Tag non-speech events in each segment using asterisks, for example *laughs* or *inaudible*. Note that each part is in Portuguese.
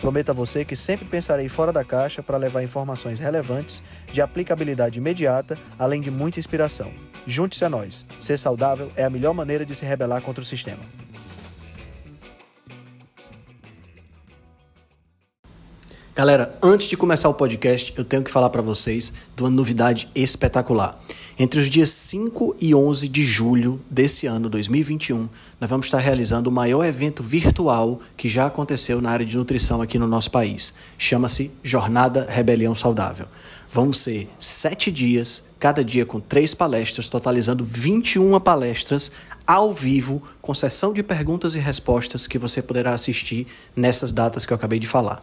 Prometo a você que sempre pensarei fora da caixa para levar informações relevantes, de aplicabilidade imediata, além de muita inspiração. Junte-se a nós. Ser saudável é a melhor maneira de se rebelar contra o sistema. Galera, antes de começar o podcast, eu tenho que falar para vocês de uma novidade espetacular. Entre os dias 5 e 11 de julho desse ano, 2021, nós vamos estar realizando o maior evento virtual que já aconteceu na área de nutrição aqui no nosso país. Chama-se Jornada Rebelião Saudável. Vão ser sete dias, cada dia com três palestras, totalizando 21 palestras ao vivo, com sessão de perguntas e respostas que você poderá assistir nessas datas que eu acabei de falar.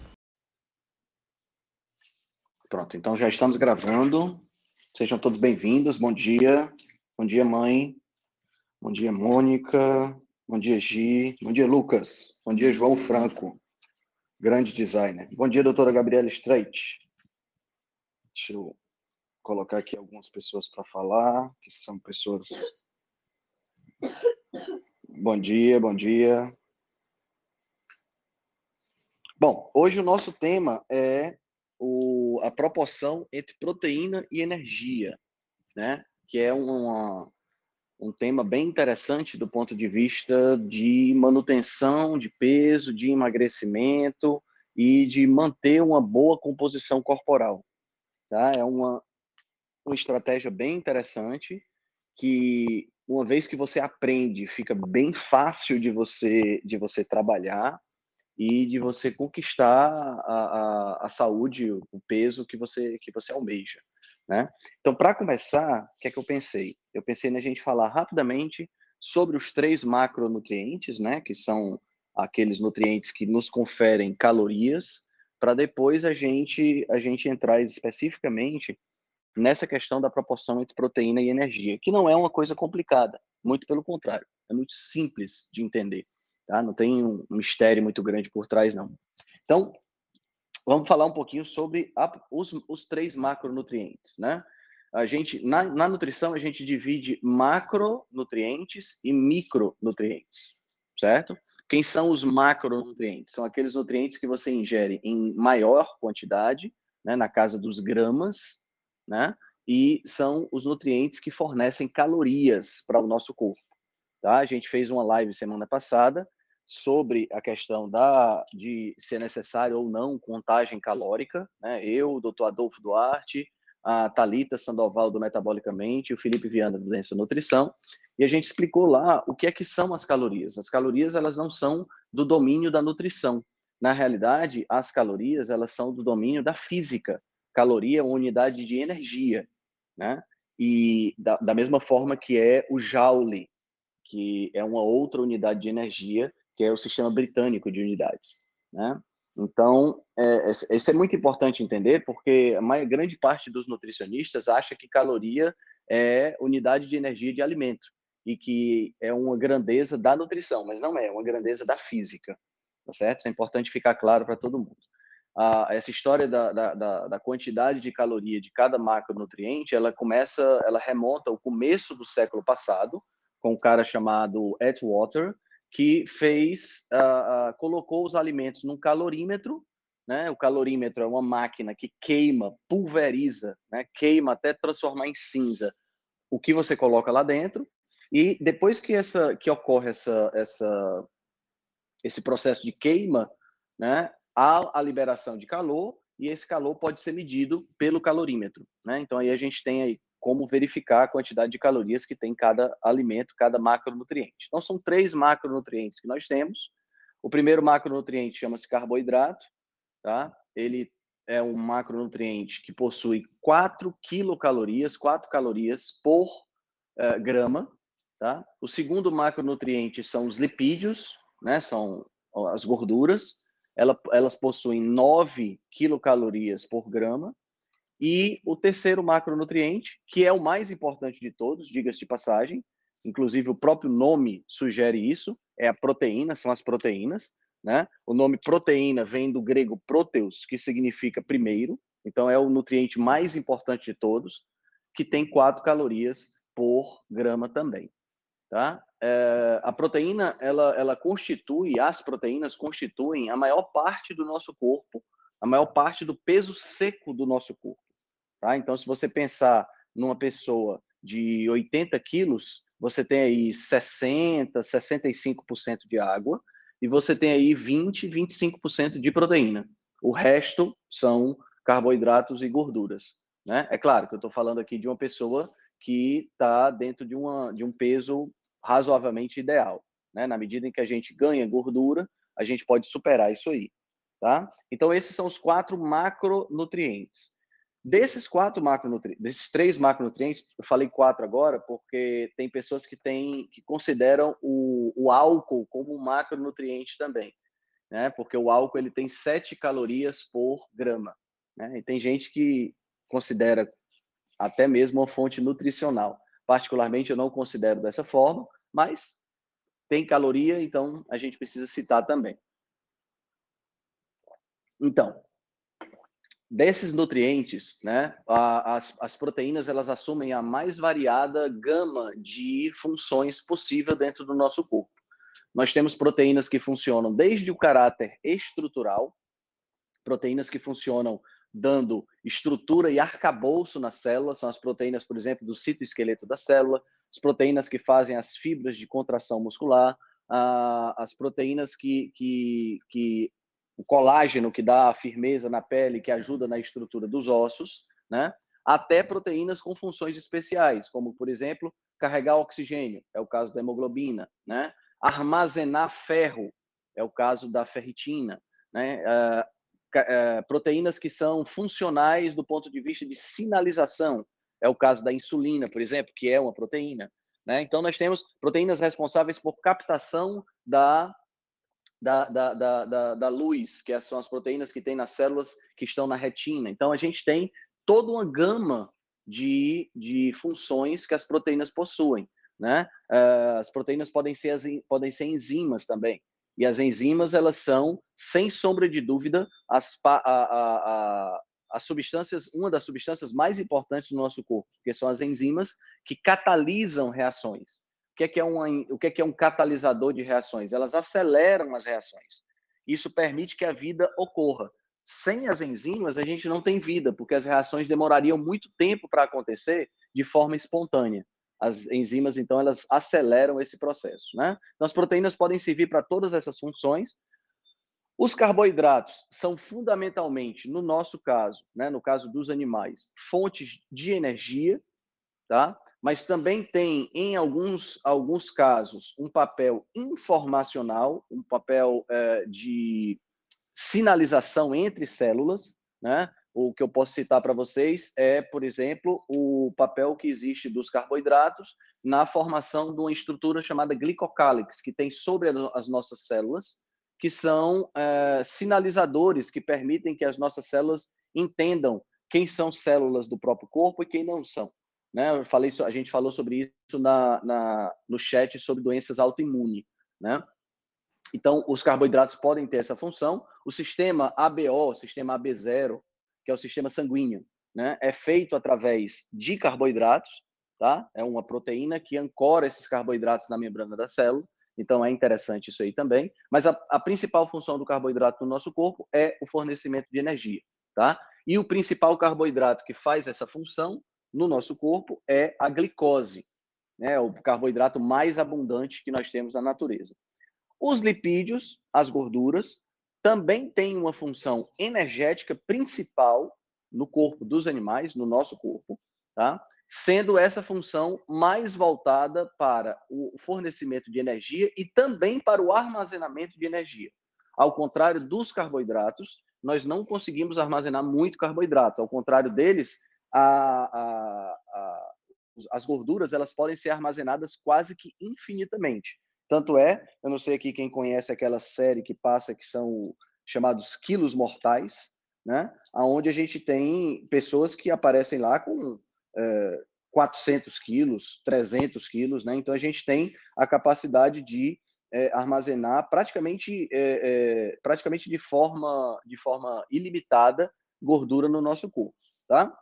Pronto, então já estamos gravando. Sejam todos bem-vindos. Bom dia. Bom dia, mãe. Bom dia, Mônica. Bom dia, Gi. Bom dia, Lucas. Bom dia, João Franco. Grande designer. Bom dia, doutora Gabriela Streit. Deixa eu colocar aqui algumas pessoas para falar, que são pessoas. Bom dia, bom dia. Bom, hoje o nosso tema é o, a proporção entre proteína e energia, né? Que é uma, um tema bem interessante do ponto de vista de manutenção de peso, de emagrecimento e de manter uma boa composição corporal. Tá? É uma, uma estratégia bem interessante que uma vez que você aprende, fica bem fácil de você de você trabalhar e de você conquistar a, a, a saúde, o peso que você que você almeja, né? Então, para começar, o que é que eu pensei? Eu pensei na gente falar rapidamente sobre os três macronutrientes, né, que são aqueles nutrientes que nos conferem calorias, para depois a gente a gente entrar especificamente nessa questão da proporção entre proteína e energia, que não é uma coisa complicada, muito pelo contrário, é muito simples de entender. Tá? Não tem um mistério muito grande por trás, não. Então, vamos falar um pouquinho sobre a, os, os três macronutrientes, né? A gente, na, na nutrição, a gente divide macronutrientes e micronutrientes, certo? Quem são os macronutrientes? São aqueles nutrientes que você ingere em maior quantidade, né, na casa dos gramas, né? E são os nutrientes que fornecem calorias para o nosso corpo. Tá? A gente fez uma live semana passada sobre a questão da de ser necessário ou não contagem calórica, né? Eu, o doutor Adolfo Duarte, a Talita Sandoval do Metabolicamente, o Felipe Viana do Doença Nutrição, e a gente explicou lá o que é que são as calorias. As calorias elas não são do domínio da nutrição. Na realidade, as calorias elas são do domínio da física. Caloria é uma unidade de energia, né? E da, da mesma forma que é o joule, que é uma outra unidade de energia, que é o sistema britânico de unidades. Né? Então, é, isso é muito importante entender, porque a grande parte dos nutricionistas acha que caloria é unidade de energia de alimento e que é uma grandeza da nutrição, mas não é, é uma grandeza da física, tá certo? Isso é importante ficar claro para todo mundo. Ah, essa história da, da, da, quantidade de caloria de cada macronutriente, ela começa, ela remonta ao começo do século passado, com um cara chamado Atwater, que fez, uh, uh, colocou os alimentos num calorímetro, né? O calorímetro é uma máquina que queima, pulveriza, né? Queima até transformar em cinza o que você coloca lá dentro. E depois que essa, que ocorre essa, essa, esse processo de queima, né? Há a liberação de calor e esse calor pode ser medido pelo calorímetro, né? Então aí a gente tem aí como verificar a quantidade de calorias que tem cada alimento, cada macronutriente. Então, são três macronutrientes que nós temos. O primeiro macronutriente chama-se carboidrato, tá? Ele é um macronutriente que possui 4 quilocalorias, 4 calorias por uh, grama, tá? O segundo macronutriente são os lipídios, né? São as gorduras. Ela, elas possuem 9 quilocalorias por grama. E o terceiro macronutriente, que é o mais importante de todos, diga-se de passagem, inclusive o próprio nome sugere isso, é a proteína, são as proteínas, né? O nome proteína vem do grego proteus, que significa primeiro, então é o nutriente mais importante de todos, que tem 4 calorias por grama também, tá? É, a proteína, ela, ela constitui, as proteínas constituem a maior parte do nosso corpo, a maior parte do peso seco do nosso corpo. Tá? Então, se você pensar numa pessoa de 80 quilos, você tem aí 60%, 65% de água, e você tem aí 20%, 25% de proteína. O resto são carboidratos e gorduras. Né? É claro que eu estou falando aqui de uma pessoa que está dentro de, uma, de um peso razoavelmente ideal. Né? Na medida em que a gente ganha gordura, a gente pode superar isso aí. Tá? Então, esses são os quatro macronutrientes. Desses quatro macronutrientes, desses três macronutrientes, eu falei quatro agora, porque tem pessoas que têm, que consideram o, o álcool como um macronutriente também, né? Porque o álcool ele tem sete calorias por grama, né? E tem gente que considera até mesmo uma fonte nutricional. Particularmente eu não considero dessa forma, mas tem caloria, então a gente precisa citar também. Então, desses nutrientes, né, as, as proteínas elas assumem a mais variada gama de funções possível dentro do nosso corpo. Nós temos proteínas que funcionam desde o caráter estrutural, proteínas que funcionam dando estrutura e arcabouço na célula, são as proteínas, por exemplo, do citoesqueleto da célula, as proteínas que fazem as fibras de contração muscular, as proteínas que, que, que o colágeno que dá firmeza na pele, que ajuda na estrutura dos ossos, né? Até proteínas com funções especiais, como por exemplo, carregar oxigênio, é o caso da hemoglobina, né? Armazenar ferro, é o caso da ferritina, né? Uh, uh, proteínas que são funcionais do ponto de vista de sinalização, é o caso da insulina, por exemplo, que é uma proteína. Né? Então, nós temos proteínas responsáveis por captação da da, da, da, da, luz, que são as proteínas que tem nas células que estão na retina. Então, a gente tem toda uma gama de, de funções que as proteínas possuem. Né? Uh, as proteínas podem ser, as, podem ser enzimas também. E as enzimas, elas são, sem sombra de dúvida, as, a, a, a, as substâncias, uma das substâncias mais importantes do nosso corpo, que são as enzimas que catalisam reações que é, que é, o que é, que é um catalisador de reações? Elas aceleram as reações. Isso permite que a vida ocorra. Sem as enzimas, a gente não tem vida, porque as reações demorariam muito tempo para acontecer de forma espontânea. As enzimas, então, elas aceleram esse processo. Né? Então, as proteínas podem servir para todas essas funções. Os carboidratos são fundamentalmente, no nosso caso, né, no caso dos animais, fontes de energia, tá? Mas também tem, em alguns, alguns casos, um papel informacional, um papel é, de sinalização entre células. Né? O que eu posso citar para vocês é, por exemplo, o papel que existe dos carboidratos na formação de uma estrutura chamada glicocálix, que tem sobre as nossas células, que são é, sinalizadores que permitem que as nossas células entendam quem são células do próprio corpo e quem não são. Né? Eu falei, a gente falou sobre isso na, na, no chat sobre doenças autoimunes. Né? Então, os carboidratos podem ter essa função. O sistema ABO, sistema AB0, que é o sistema sanguíneo, né? é feito através de carboidratos, tá? É uma proteína que ancora esses carboidratos na membrana da célula. Então, é interessante isso aí também. Mas a, a principal função do carboidrato no nosso corpo é o fornecimento de energia, tá? E o principal carboidrato que faz essa função no nosso corpo é a glicose, né? o carboidrato mais abundante que nós temos na natureza. Os lipídios, as gorduras, também têm uma função energética principal no corpo dos animais, no nosso corpo, tá? sendo essa função mais voltada para o fornecimento de energia e também para o armazenamento de energia. Ao contrário dos carboidratos, nós não conseguimos armazenar muito carboidrato. Ao contrário deles, a, a, as gorduras elas podem ser armazenadas quase que infinitamente. Tanto é, eu não sei aqui quem conhece aquela série que passa que são chamados quilos mortais, né? Aonde a gente tem pessoas que aparecem lá com é, 400 quilos, 300 quilos, né? Então a gente tem a capacidade de é, armazenar praticamente, é, praticamente de forma, de forma ilimitada gordura no nosso corpo, tá?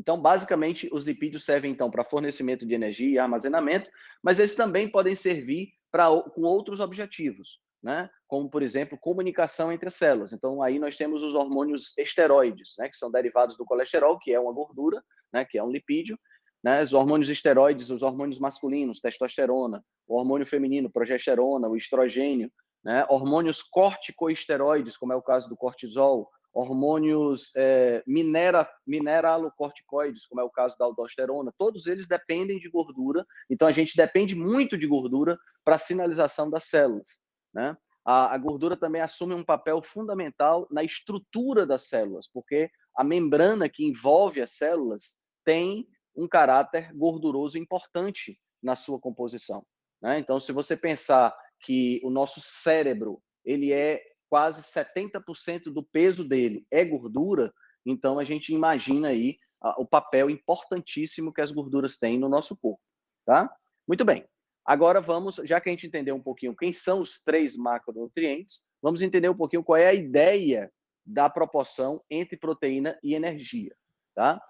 Então, basicamente, os lipídios servem então para fornecimento de energia e armazenamento, mas eles também podem servir para com outros objetivos, né? Como por exemplo, comunicação entre as células. Então, aí nós temos os hormônios esteroides, né, que são derivados do colesterol, que é uma gordura, né, que é um lipídio, né, os hormônios esteroides, os hormônios masculinos, testosterona, o hormônio feminino, progesterona, o estrogênio, né, hormônios corticoesteroides, como é o caso do cortisol, hormônios é, minera, mineralocorticoides, como é o caso da aldosterona, todos eles dependem de gordura, então a gente depende muito de gordura para a sinalização das células. Né? A, a, gordura também assume um papel fundamental na estrutura das células, porque a membrana que envolve as células tem um caráter gorduroso importante na sua composição. Né? Então, se você pensar que o nosso cérebro ele é quase 70% do peso dele é gordura, então a gente imagina aí o papel importantíssimo que as gorduras têm no nosso corpo, tá? Muito bem. Agora vamos, já que a gente entendeu um pouquinho quem são os três macronutrientes, vamos entender um pouquinho qual é a ideia da proporção entre proteína e energia, tá?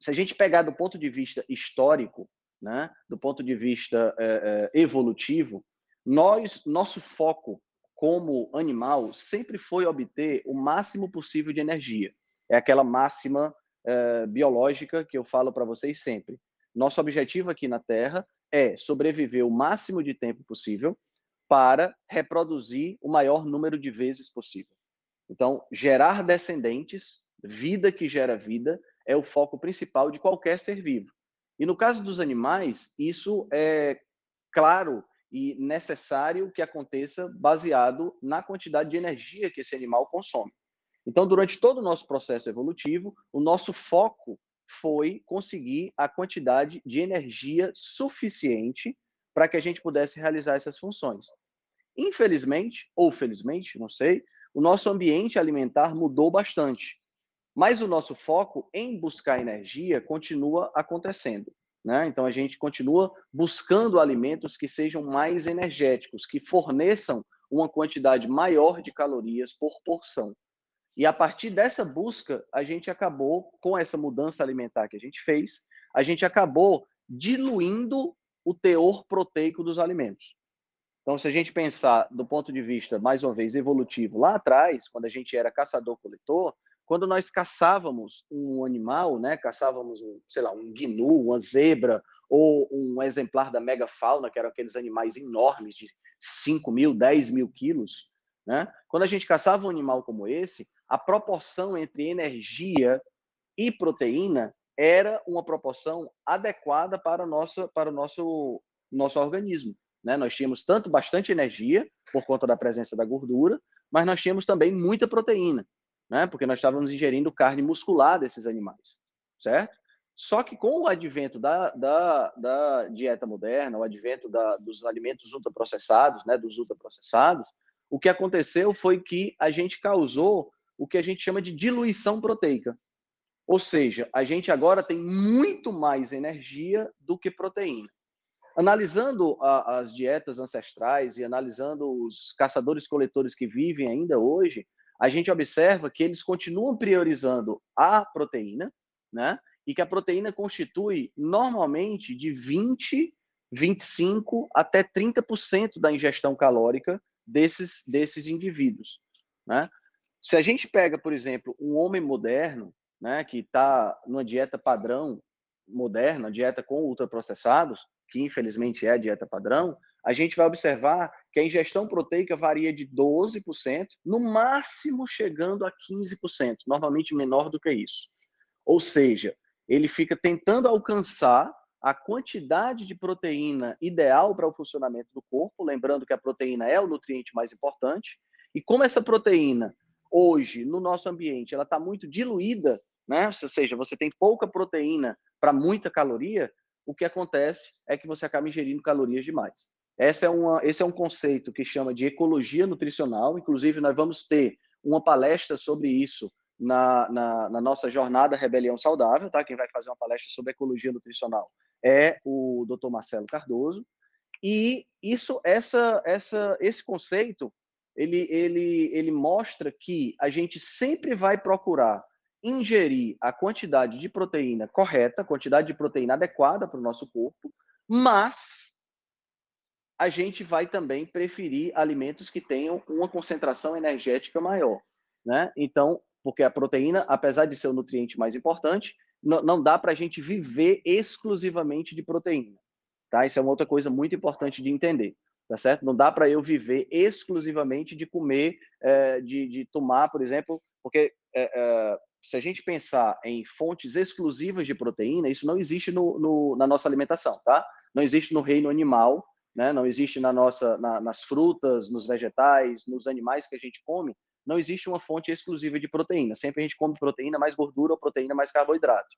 Se a gente pegar do ponto de vista histórico, né, do ponto de vista é, é, evolutivo, nós, nosso foco como animal, sempre foi obter o máximo possível de energia. É aquela máxima uh, biológica que eu falo para vocês sempre. Nosso objetivo aqui na Terra é sobreviver o máximo de tempo possível para reproduzir o maior número de vezes possível. Então, gerar descendentes, vida que gera vida, é o foco principal de qualquer ser vivo. E no caso dos animais, isso é claro e necessário que aconteça baseado na quantidade de energia que esse animal consome. Então, durante todo o nosso processo evolutivo, o nosso foco foi conseguir a quantidade de energia suficiente para que a gente pudesse realizar essas funções. Infelizmente, ou felizmente, não sei, o nosso ambiente alimentar mudou bastante. Mas o nosso foco em buscar energia continua acontecendo. Né? Então, a gente continua buscando alimentos que sejam mais energéticos, que forneçam uma quantidade maior de calorias por porção. E a partir dessa busca, a gente acabou, com essa mudança alimentar que a gente fez, a gente acabou diluindo o teor proteico dos alimentos. Então, se a gente pensar do ponto de vista, mais uma vez, evolutivo, lá atrás, quando a gente era caçador-coletor, quando nós caçávamos um animal, né, caçávamos, um, sei lá, um gnu, uma zebra, ou um exemplar da megafauna, que eram aqueles animais enormes de 5 mil, 10 mil quilos, né? Quando a gente caçava um animal como esse, a proporção entre energia e proteína era uma proporção adequada para, nossa, para o nosso, nosso organismo. Né? Nós tínhamos tanto bastante energia, por conta da presença da gordura, mas nós tínhamos também muita proteína né? Porque nós estávamos ingerindo carne muscular desses animais, certo? Só que com o advento da, da, da dieta moderna, o advento da, dos alimentos ultraprocessados, né, dos ultraprocessados, o que aconteceu foi que a gente causou o que a gente chama de diluição proteica. Ou seja, a gente agora tem muito mais energia do que proteína. Analisando a, as dietas ancestrais e analisando os caçadores-coletores que vivem ainda hoje, a gente observa que eles continuam priorizando a proteína, né? E que a proteína constitui normalmente de 20, 25 até 30% da ingestão calórica desses desses indivíduos, né? Se a gente pega, por exemplo, um homem moderno, né, que está numa dieta padrão moderna, dieta com ultraprocessados, que infelizmente é a dieta padrão, a gente vai observar que a ingestão proteica varia de 12%, no máximo chegando a 15%, normalmente menor do que isso. Ou seja, ele fica tentando alcançar a quantidade de proteína ideal para o funcionamento do corpo, lembrando que a proteína é o nutriente mais importante, e como essa proteína hoje no nosso ambiente ela está muito diluída, né? Ou seja, você tem pouca proteína para muita caloria, o que acontece é que você acaba ingerindo calorias demais. Essa é uma, esse é um conceito que chama de ecologia nutricional. Inclusive, nós vamos ter uma palestra sobre isso na, na, na, nossa jornada Rebelião Saudável, tá? Quem vai fazer uma palestra sobre ecologia nutricional é o Dr. Marcelo Cardoso. E isso, essa, essa, esse conceito, ele, ele, ele mostra que a gente sempre vai procurar ingerir a quantidade de proteína correta, a quantidade de proteína adequada para o nosso corpo, mas a gente vai também preferir alimentos que tenham uma concentração energética maior, né? Então, porque a proteína, apesar de ser o nutriente mais importante, não, não dá para a gente viver exclusivamente de proteína, tá? Isso é uma outra coisa muito importante de entender, tá certo? Não dá para eu viver exclusivamente de comer, é, de, de tomar, por exemplo, porque é, é, se a gente pensar em fontes exclusivas de proteína, isso não existe no, no, na nossa alimentação, tá? Não existe no reino animal, né? Não existe na nossa, na, nas frutas, nos vegetais, nos animais que a gente come, não existe uma fonte exclusiva de proteína. Sempre a gente come proteína mais gordura ou proteína mais carboidrato.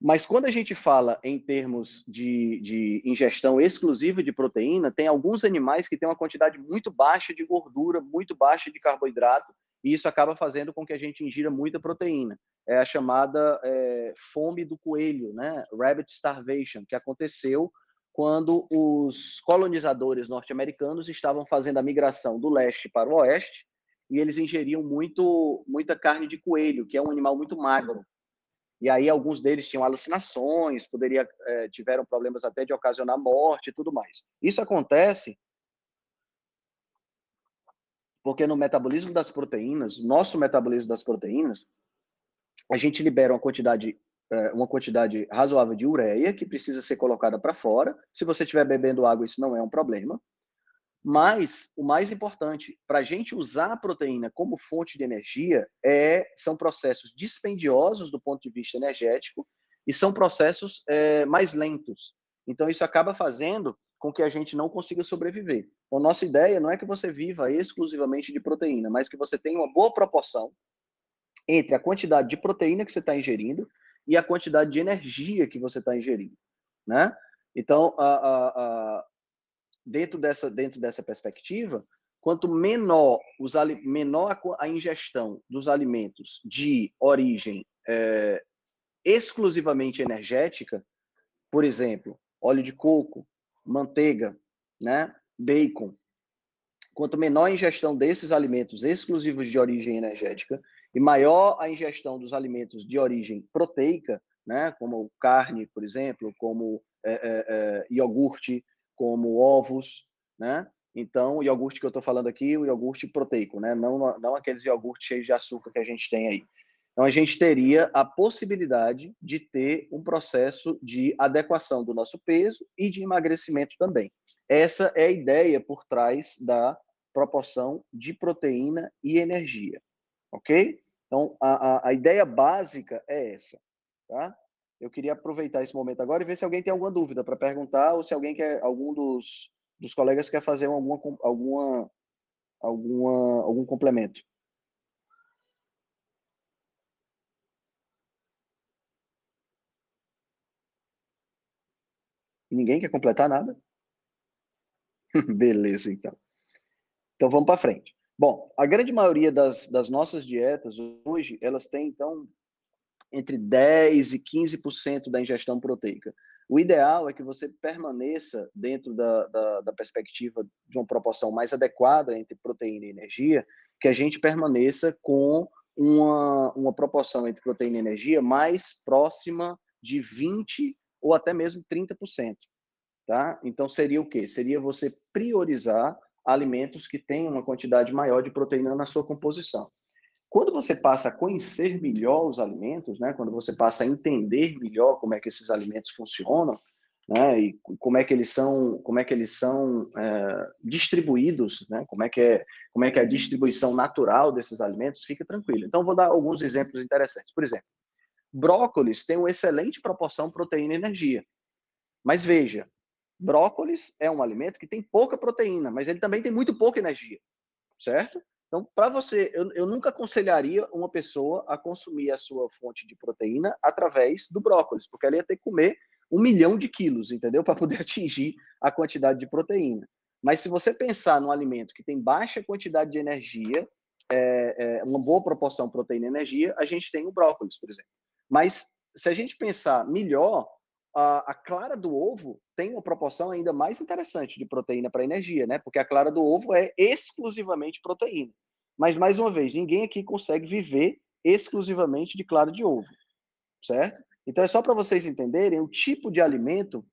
Mas quando a gente fala em termos de, de, ingestão exclusiva de proteína, tem alguns animais que têm uma quantidade muito baixa de gordura, muito baixa de carboidrato, e isso acaba fazendo com que a gente ingira muita proteína. É a chamada é, fome do coelho, né? Rabbit starvation, que aconteceu quando os colonizadores norte-americanos estavam fazendo a migração do leste para o oeste e eles ingeriam muito muita carne de coelho, que é um animal muito magro. E aí alguns deles tinham alucinações, poderia é, tiveram problemas até de ocasionar morte e tudo mais. Isso acontece porque no metabolismo das proteínas, nosso metabolismo das proteínas, a gente libera uma quantidade, uma quantidade razoável de ureia que precisa ser colocada para fora. Se você estiver bebendo água, isso não é um problema. Mas o mais importante, para a gente usar a proteína como fonte de energia, é, são processos dispendiosos do ponto de vista energético e são processos é, mais lentos. Então, isso acaba fazendo com que a gente não consiga sobreviver. Então, nossa ideia não é que você viva exclusivamente de proteína, mas que você tenha uma boa proporção entre a quantidade de proteína que você está ingerindo e a quantidade de energia que você está ingerindo, né? Então, a, a, a, dentro dessa dentro dessa perspectiva, quanto menor os menor a, ingestão dos alimentos de origem é, exclusivamente energética, por exemplo, óleo de coco, manteiga, né, bacon. Quanto menor a ingestão desses alimentos exclusivos de origem energética e maior a ingestão dos alimentos de origem proteica, né, como carne, por exemplo, como é, é, iogurte, como ovos, né? Então, o iogurte que eu estou falando aqui, o iogurte proteico, né? Não, não aqueles iogurtes cheios de açúcar que a gente tem aí. Então, a gente teria a possibilidade de ter um processo de adequação do nosso peso e de emagrecimento também. Essa é a ideia por trás da proporção de proteína e energia, ok? Então, a, a, a ideia básica é essa, tá? Eu queria aproveitar esse momento agora e ver se alguém tem alguma dúvida para perguntar ou se alguém quer, algum dos, dos colegas quer fazer alguma, alguma, alguma, algum complemento. Ninguém quer completar nada? *laughs* Beleza, então. Então vamos para frente. Bom, a grande maioria das, das nossas dietas hoje, elas têm, então, entre 10% e 15% da ingestão proteica. O ideal é que você permaneça dentro da, da, da, perspectiva de uma proporção mais adequada entre proteína e energia, que a gente permaneça com uma, uma proporção entre proteína e energia mais próxima de 20 ou até mesmo 30%. Tá? Então, seria o quê? Seria você priorizar alimentos que têm uma quantidade maior de proteína na sua composição. Quando você passa a conhecer melhor os alimentos, né, quando você passa a entender melhor como é que esses alimentos funcionam, né, e como é que eles são, como é que eles são é, distribuídos, né, como é que é, como é que é a distribuição natural desses alimentos, fica tranquilo. Então, vou dar alguns exemplos interessantes. Por exemplo, Brócolis tem uma excelente proporção proteína e energia. Mas veja, brócolis é um alimento que tem pouca proteína, mas ele também tem muito pouca energia, certo? Então, para você, eu, eu, nunca aconselharia uma pessoa a consumir a sua fonte de proteína através do brócolis, porque ela ia ter que comer um milhão de quilos, entendeu? *laughs* Para poder atingir a quantidade de proteína. Mas se você pensar num alimento que tem baixa quantidade de energia, é, é, uma boa proporção proteína e energia, a gente tem o brócolis, por exemplo. Mas se a gente pensar melhor, a, a, clara do ovo tem uma proporção ainda mais interessante de proteína para energia, né? Porque a clara do ovo é exclusivamente proteína. Mas, mais uma vez, ninguém aqui consegue viver exclusivamente de clara de ovo, certo? Então, é só para vocês entenderem o tipo de alimento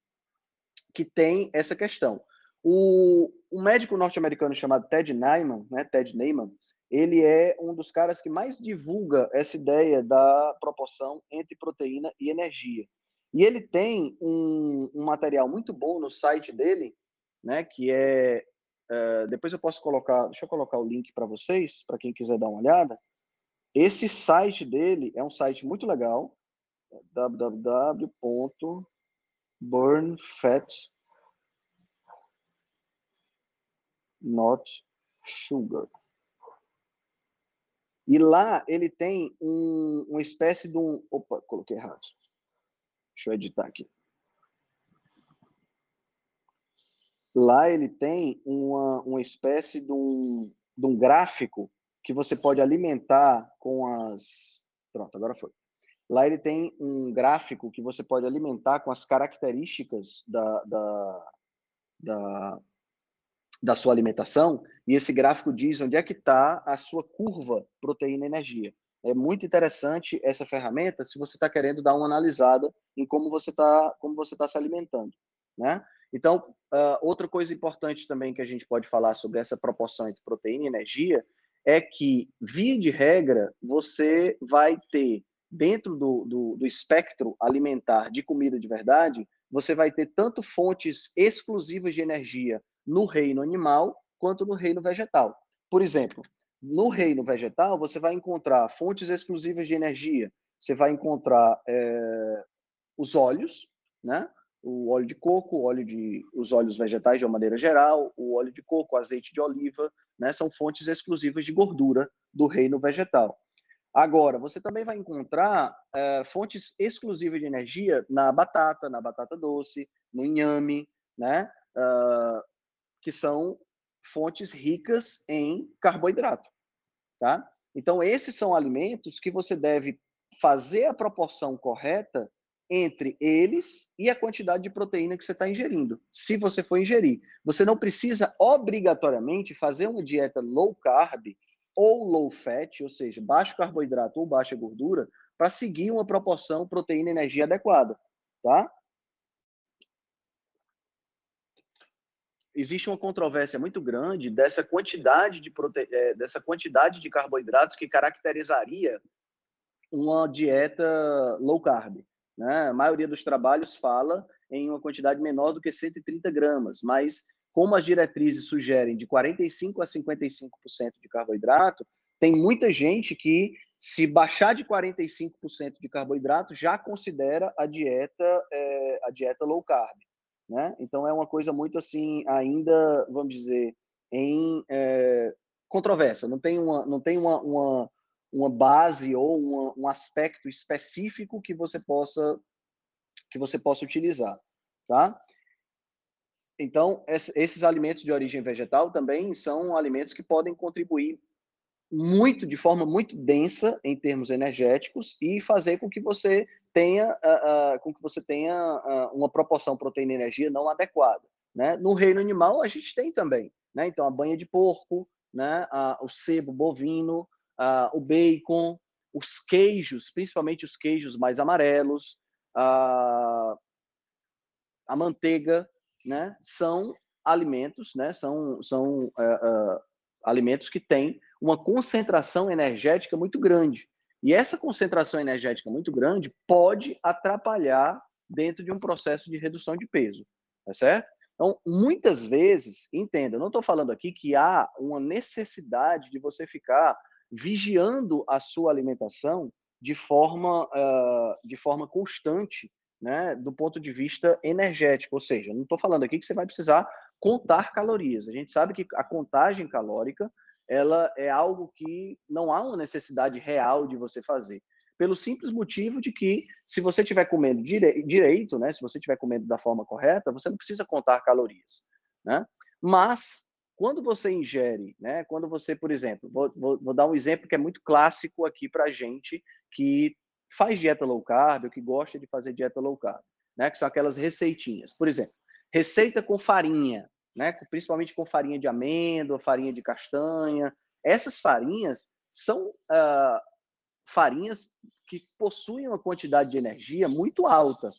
que tem essa questão. O, médico norte-americano chamado Ted Naiman, né, Ted Neyman, ele é um dos caras que mais divulga essa ideia da proporção entre proteína e energia. E ele tem um, um material muito bom no site dele, né, que é, é, depois eu posso colocar, deixa eu colocar o link para vocês, para quem quiser dar uma olhada. Esse site dele é um site muito legal, www.burnfat.not.sugar. E lá ele tem um, uma espécie de um. Opa, coloquei errado. Deixa eu editar aqui. Lá ele tem uma, uma espécie de um, de um gráfico que você pode alimentar com as. Pronto, agora foi. Lá ele tem um gráfico que você pode alimentar com as características da, da, da, da sua alimentação, e esse gráfico diz onde é que está a sua curva proteína-energia. É muito interessante essa ferramenta se você está querendo dar uma analisada em como você está como você está se alimentando, né? Então, uh, outra coisa importante também que a gente pode falar sobre essa proporção entre proteína e energia é que, via de regra, você vai ter, dentro do, do, do espectro alimentar de comida de verdade, você vai ter tanto fontes exclusivas de energia no reino animal quanto no reino vegetal. Por exemplo, no reino vegetal, você vai encontrar fontes exclusivas de energia. Você vai encontrar é, os óleos, né? O óleo de coco, óleo de, os óleos vegetais de uma maneira geral, o óleo de coco, o azeite de oliva, né? São fontes exclusivas de gordura do reino vegetal. Agora, você também vai encontrar é, fontes exclusivas de energia na batata, na batata doce, no inhame, né? Uh, que são fontes ricas em carboidrato, tá? Então, esses são alimentos que você deve fazer a proporção correta entre eles e a quantidade de proteína que você está ingerindo, se você for ingerir. Você não precisa obrigatoriamente fazer uma dieta low carb ou low fat, ou seja, baixo carboidrato ou baixa gordura, para seguir uma proporção proteína-energia adequada, tá? existe uma controvérsia muito grande dessa quantidade de, prote... É, dessa quantidade de carboidratos que caracterizaria uma dieta low carb. Né? A maioria dos trabalhos fala em uma quantidade menor do que 130 gramas, mas como as diretrizes sugerem de 45 a 55% de carboidrato, tem muita gente que se baixar de 45% de carboidrato já considera a dieta é, a dieta low carb né? Então é uma coisa muito assim, ainda, vamos dizer, em é, controvérsia. Não tem uma, não tem uma, uma, uma base ou uma, um aspecto específico que você possa que você possa utilizar, tá? Então, esses alimentos de origem vegetal também são alimentos que podem contribuir muito, de forma muito densa em termos energéticos e fazer com que você tenha, uh, uh, com que você tenha uh, uma proporção proteína-energia não adequada. Né? No reino animal, a gente tem também. Né? Então, a banha de porco, né? o sebo bovino, o bacon, os queijos, principalmente os queijos mais amarelos, a manteiga, né? são alimentos, né? são, são alimentos que têm uma concentração energética muito grande. E essa concentração energética muito grande pode atrapalhar dentro de um processo de redução de peso, tá certo? Então, muitas vezes, entenda, eu não estou falando aqui que há uma necessidade de você ficar vigiando a sua alimentação de forma, uh, de forma constante, né, do ponto de vista energético. Ou seja, não estou falando aqui que você vai precisar contar calorias. A gente sabe que a contagem calórica ela é algo que não há uma necessidade real de você fazer. Pelo simples motivo de que, se você estiver comendo dire direito, né, se você estiver comendo da forma correta, você não precisa contar calorias. Né? Mas, quando você ingere, né, quando você, por exemplo, vou, vou, vou dar um exemplo que é muito clássico aqui para gente que faz dieta low carb ou que gosta de fazer dieta low carb, né, que são aquelas receitinhas. Por exemplo, receita com farinha, né, principalmente com farinha de amêndoa, farinha de castanha. Essas farinhas são uh, farinhas que possuem uma quantidade de energia muito alta.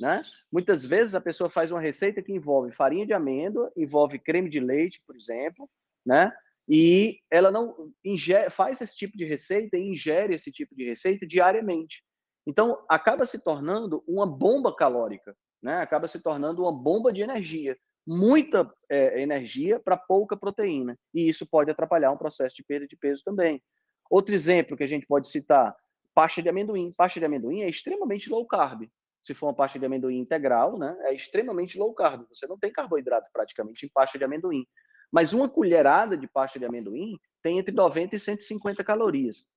Né? Muitas vezes a pessoa faz uma receita que envolve farinha de amêndoa, envolve creme de leite, por exemplo, né? E ela não ingere, faz esse tipo de receita e ingere esse tipo de receita diariamente. Então, acaba se tornando uma bomba calórica, né? acaba se tornando uma bomba de energia. Muita é, energia para pouca proteína. E isso pode atrapalhar um processo de perda de peso também. Outro exemplo que a gente pode citar, pasta de amendoim. Pasta de amendoim é extremamente low carb. Se for uma pasta de amendoim integral, né, é extremamente low carb. Você não tem carboidrato praticamente em pasta de amendoim. Mas uma colherada de pasta de amendoim tem entre 90 e 150 calorias.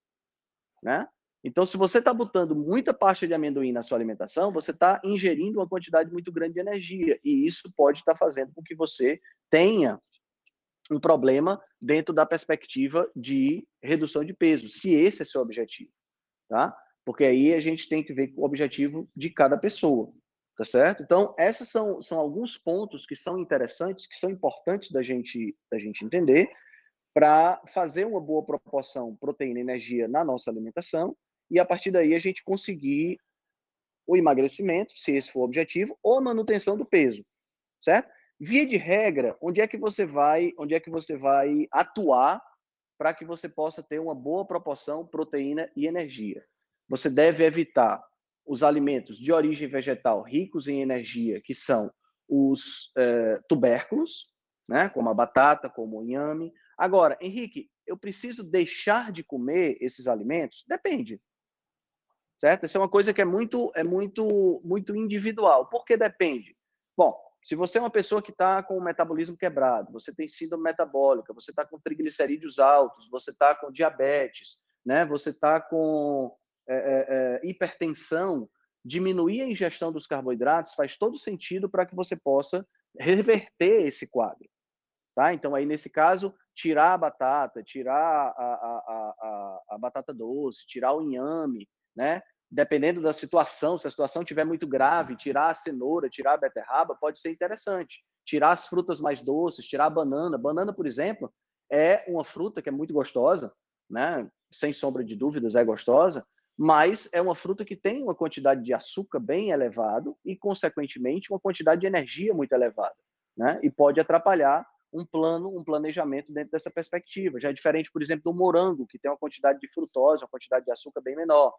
Né? Então, se você está botando muita pasta de amendoim na sua alimentação, você está ingerindo uma quantidade muito grande de energia. E isso pode estar tá fazendo com que você tenha um problema dentro da perspectiva de redução de peso, se esse é seu objetivo, tá? Porque aí a gente tem que ver o objetivo de cada pessoa, tá certo? Então, esses são, são alguns pontos que são interessantes, que são importantes da gente, da gente entender para fazer uma boa proporção proteína e energia na nossa alimentação e a partir daí a gente conseguir o emagrecimento, se esse for o objetivo, ou a manutenção do peso, certo? Via de regra, onde é que você vai, onde é que você vai atuar para que você possa ter uma boa proporção proteína e energia? Você deve evitar os alimentos de origem vegetal ricos em energia, que são os eh, tubérculos, né, como a batata, como o inhame. Agora, Henrique, eu preciso deixar de comer esses alimentos? Depende. Certo? Isso é uma coisa que é muito, é muito, muito individual. Por que depende? Bom, se você é uma pessoa que está com o metabolismo quebrado, você tem síndrome metabólica, você está com triglicerídeos altos, você está com diabetes, né? você está com é, é, é, hipertensão, diminuir a ingestão dos carboidratos faz todo sentido para que você possa reverter esse quadro. Tá? Então, aí, nesse caso, tirar a batata, tirar a, a, a, a batata doce, tirar o inhame, né? dependendo da situação, se a situação estiver muito grave, tirar a cenoura, tirar a beterraba, pode ser interessante. Tirar as frutas mais doces, tirar a banana. Banana, por exemplo, é uma fruta que é muito gostosa, né? sem sombra de dúvidas, é gostosa, mas é uma fruta que tem uma quantidade de açúcar bem elevado e, consequentemente, uma quantidade de energia muito elevada, né? E pode atrapalhar um plano, um planejamento dentro dessa perspectiva. Já é diferente, por exemplo, do morango, que tem uma quantidade de frutose, uma quantidade de açúcar bem menor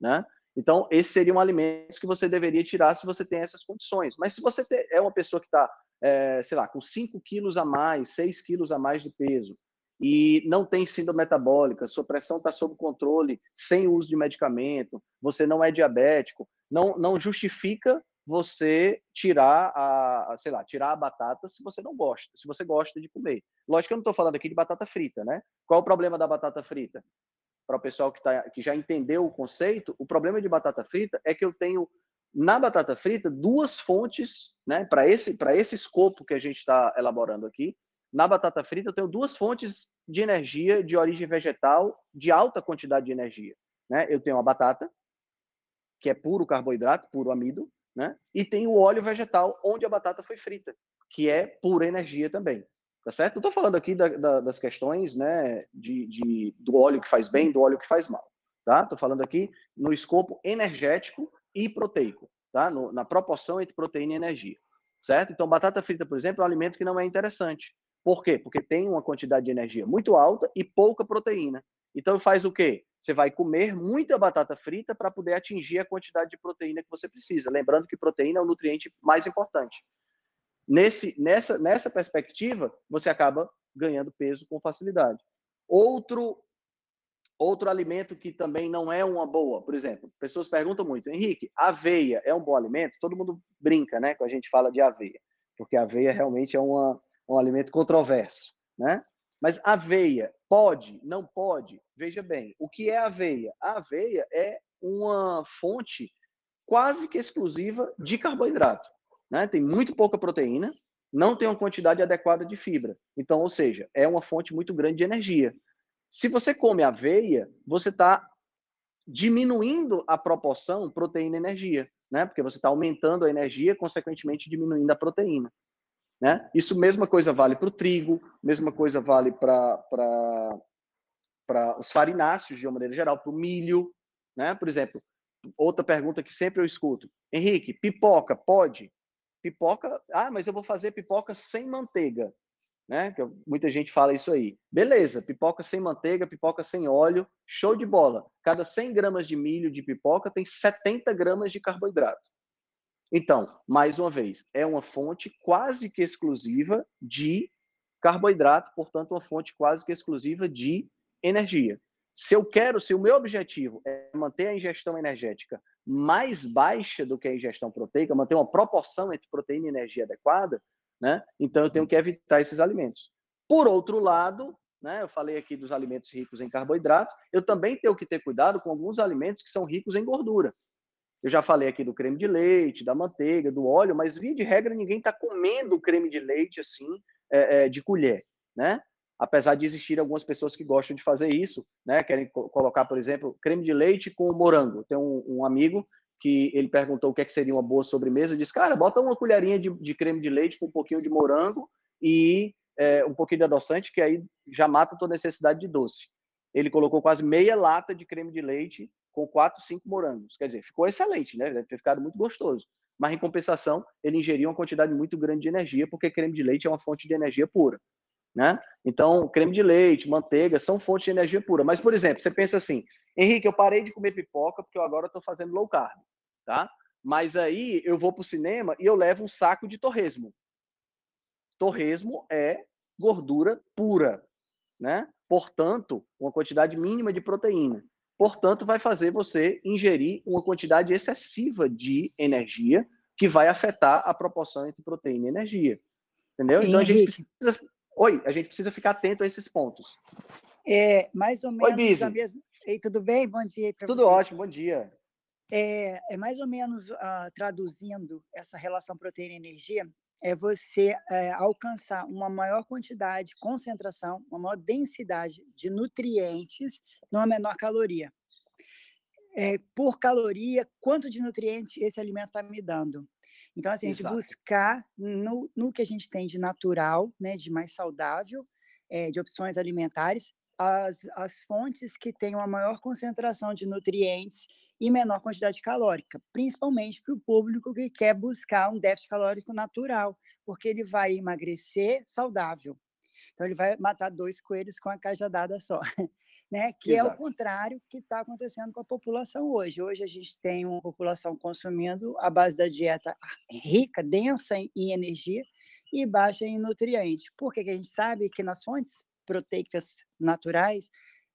né? Então, esses seriam alimentos que você deveria tirar se você tem essas condições. Mas se você é uma pessoa que está, é, sei lá, com 5 quilos a mais, 6 quilos a mais de peso, e não tem síndrome metabólica, sua pressão está sob controle, sem uso de medicamento, você não é diabético, não, não justifica você tirar a, sei lá, tirar a batata se você não gosta, se você gosta de comer. Lógico que eu não estou falando aqui de batata frita, né? Qual é o problema da batata frita? para o pessoal que, tá, que já entendeu o conceito, o problema de batata frita é que eu tenho na batata frita duas fontes, né, para esse, esse escopo que a gente está elaborando aqui. Na batata frita eu tenho duas fontes de energia de origem vegetal de alta quantidade de energia. Né? Eu tenho a batata, que é puro carboidrato, puro amido, né? e tenho o óleo vegetal, onde a batata foi frita, que é pura energia também. Tá certo? Não estou falando aqui da, da, das questões né, de, de, do óleo que faz bem, do óleo que faz mal. Tá? Estou falando aqui no escopo energético e proteico, tá? No, na proporção entre proteína e energia. Certo? Então, batata frita, por exemplo, é um alimento que não é interessante. Por quê? Porque tem uma quantidade de energia muito alta e pouca proteína. Então, faz o quê? Você vai comer muita batata frita para poder atingir a quantidade de proteína que você precisa. Lembrando que proteína é o nutriente mais importante. Nesse, nessa, nessa perspectiva, você acaba ganhando peso com facilidade. Outro, Outro alimento que também não é uma boa, por exemplo, pessoas perguntam muito, Henrique, aveia é um bom alimento? Todo mundo brinca, né, quando a gente fala de aveia, porque aveia realmente é uma, um alimento controverso, né? Mas aveia pode, não pode? Veja bem, o que é aveia? A aveia é uma fonte quase que exclusiva de carboidrato, né? Tem muito pouca proteína, não tem uma quantidade adequada de fibra. Então, ou seja, é uma fonte muito grande de energia. Se você come aveia, você está diminuindo a proporção proteína-energia, né? Porque você está aumentando a energia, consequentemente diminuindo a proteína. Né? Isso mesma coisa vale para o trigo, mesma coisa vale para os farináceos de uma maneira geral, para o milho, né? Por exemplo, outra pergunta que sempre eu escuto: Henrique, pipoca pode? Pipoca, ah, mas eu vou fazer pipoca sem manteiga né? Que muita gente fala isso aí. Beleza, pipoca sem manteiga, pipoca sem óleo, show de bola. Cada 100 gramas de milho de pipoca tem 70 gramas de carboidrato. Então, mais uma vez, é uma fonte quase que exclusiva de carboidrato, portanto, uma fonte quase que exclusiva de energia. Se eu quero, se o meu objetivo é manter a ingestão energética mais baixa do que a ingestão proteica, manter uma proporção entre proteína e energia adequada, né? Então eu tenho que evitar esses alimentos. Por outro lado, né, eu falei aqui dos alimentos ricos em carboidratos, eu também tenho que ter cuidado com alguns alimentos que são ricos em gordura. Eu já falei aqui do creme de leite, da manteiga, do óleo, mas via de regra ninguém está comendo creme de leite assim é, é, de colher, né? Apesar de existir algumas pessoas que gostam de fazer isso, né? Querem co colocar, por exemplo, creme de leite com morango. Tem um, um amigo que ele perguntou o que, é que seria uma boa sobremesa, eu disse, cara, bota uma colherinha de, de creme de leite com um pouquinho de morango e é, um pouquinho de adoçante, que aí já mata a tua necessidade de doce. Ele colocou quase meia lata de creme de leite com quatro, cinco morangos. Quer dizer, ficou excelente, né? Deve ter ficado muito gostoso. Mas, em compensação, ele ingeriu uma quantidade muito grande de energia, porque creme de leite é uma fonte de energia pura. Né? Então, creme de leite, manteiga são fontes de energia pura. Mas, por exemplo, você pensa assim, Henrique, eu parei de comer pipoca porque eu agora estou fazendo low carb, tá? Mas aí eu vou para o cinema e eu levo um saco de torresmo. Torresmo é gordura pura, né? Portanto, uma quantidade mínima de proteína. Portanto, vai fazer você ingerir uma quantidade excessiva de energia que vai afetar a proporção entre proteína e energia. Entendeu? Então a gente precisa. Oi, a gente precisa ficar atento a esses pontos. É mais ou menos Oi, a mesma. Ei, tudo bem? Bom dia para Tudo ótimo, bom dia. É, é mais ou menos uh, traduzindo essa relação proteína-energia, é você é, alcançar uma maior quantidade, concentração, uma maior densidade de nutrientes numa menor caloria. É, por caloria, quanto de nutriente esse alimento está me dando? Então, assim, a gente Exato. buscar no, no que a gente tem de natural, né, de mais saudável, é, de opções alimentares, as, as fontes que têm uma maior concentração de nutrientes e menor quantidade calórica, principalmente para o público que quer buscar um déficit calórico natural, porque ele vai emagrecer saudável. Então, ele vai matar dois coelhos com a cajadada só, *laughs* né? que é o Exato. contrário que está acontecendo com a população hoje. Hoje a gente tem uma população consumindo a base da dieta rica, densa em energia e baixa em nutrientes. Porque a gente sabe que nas fontes proteicas naturais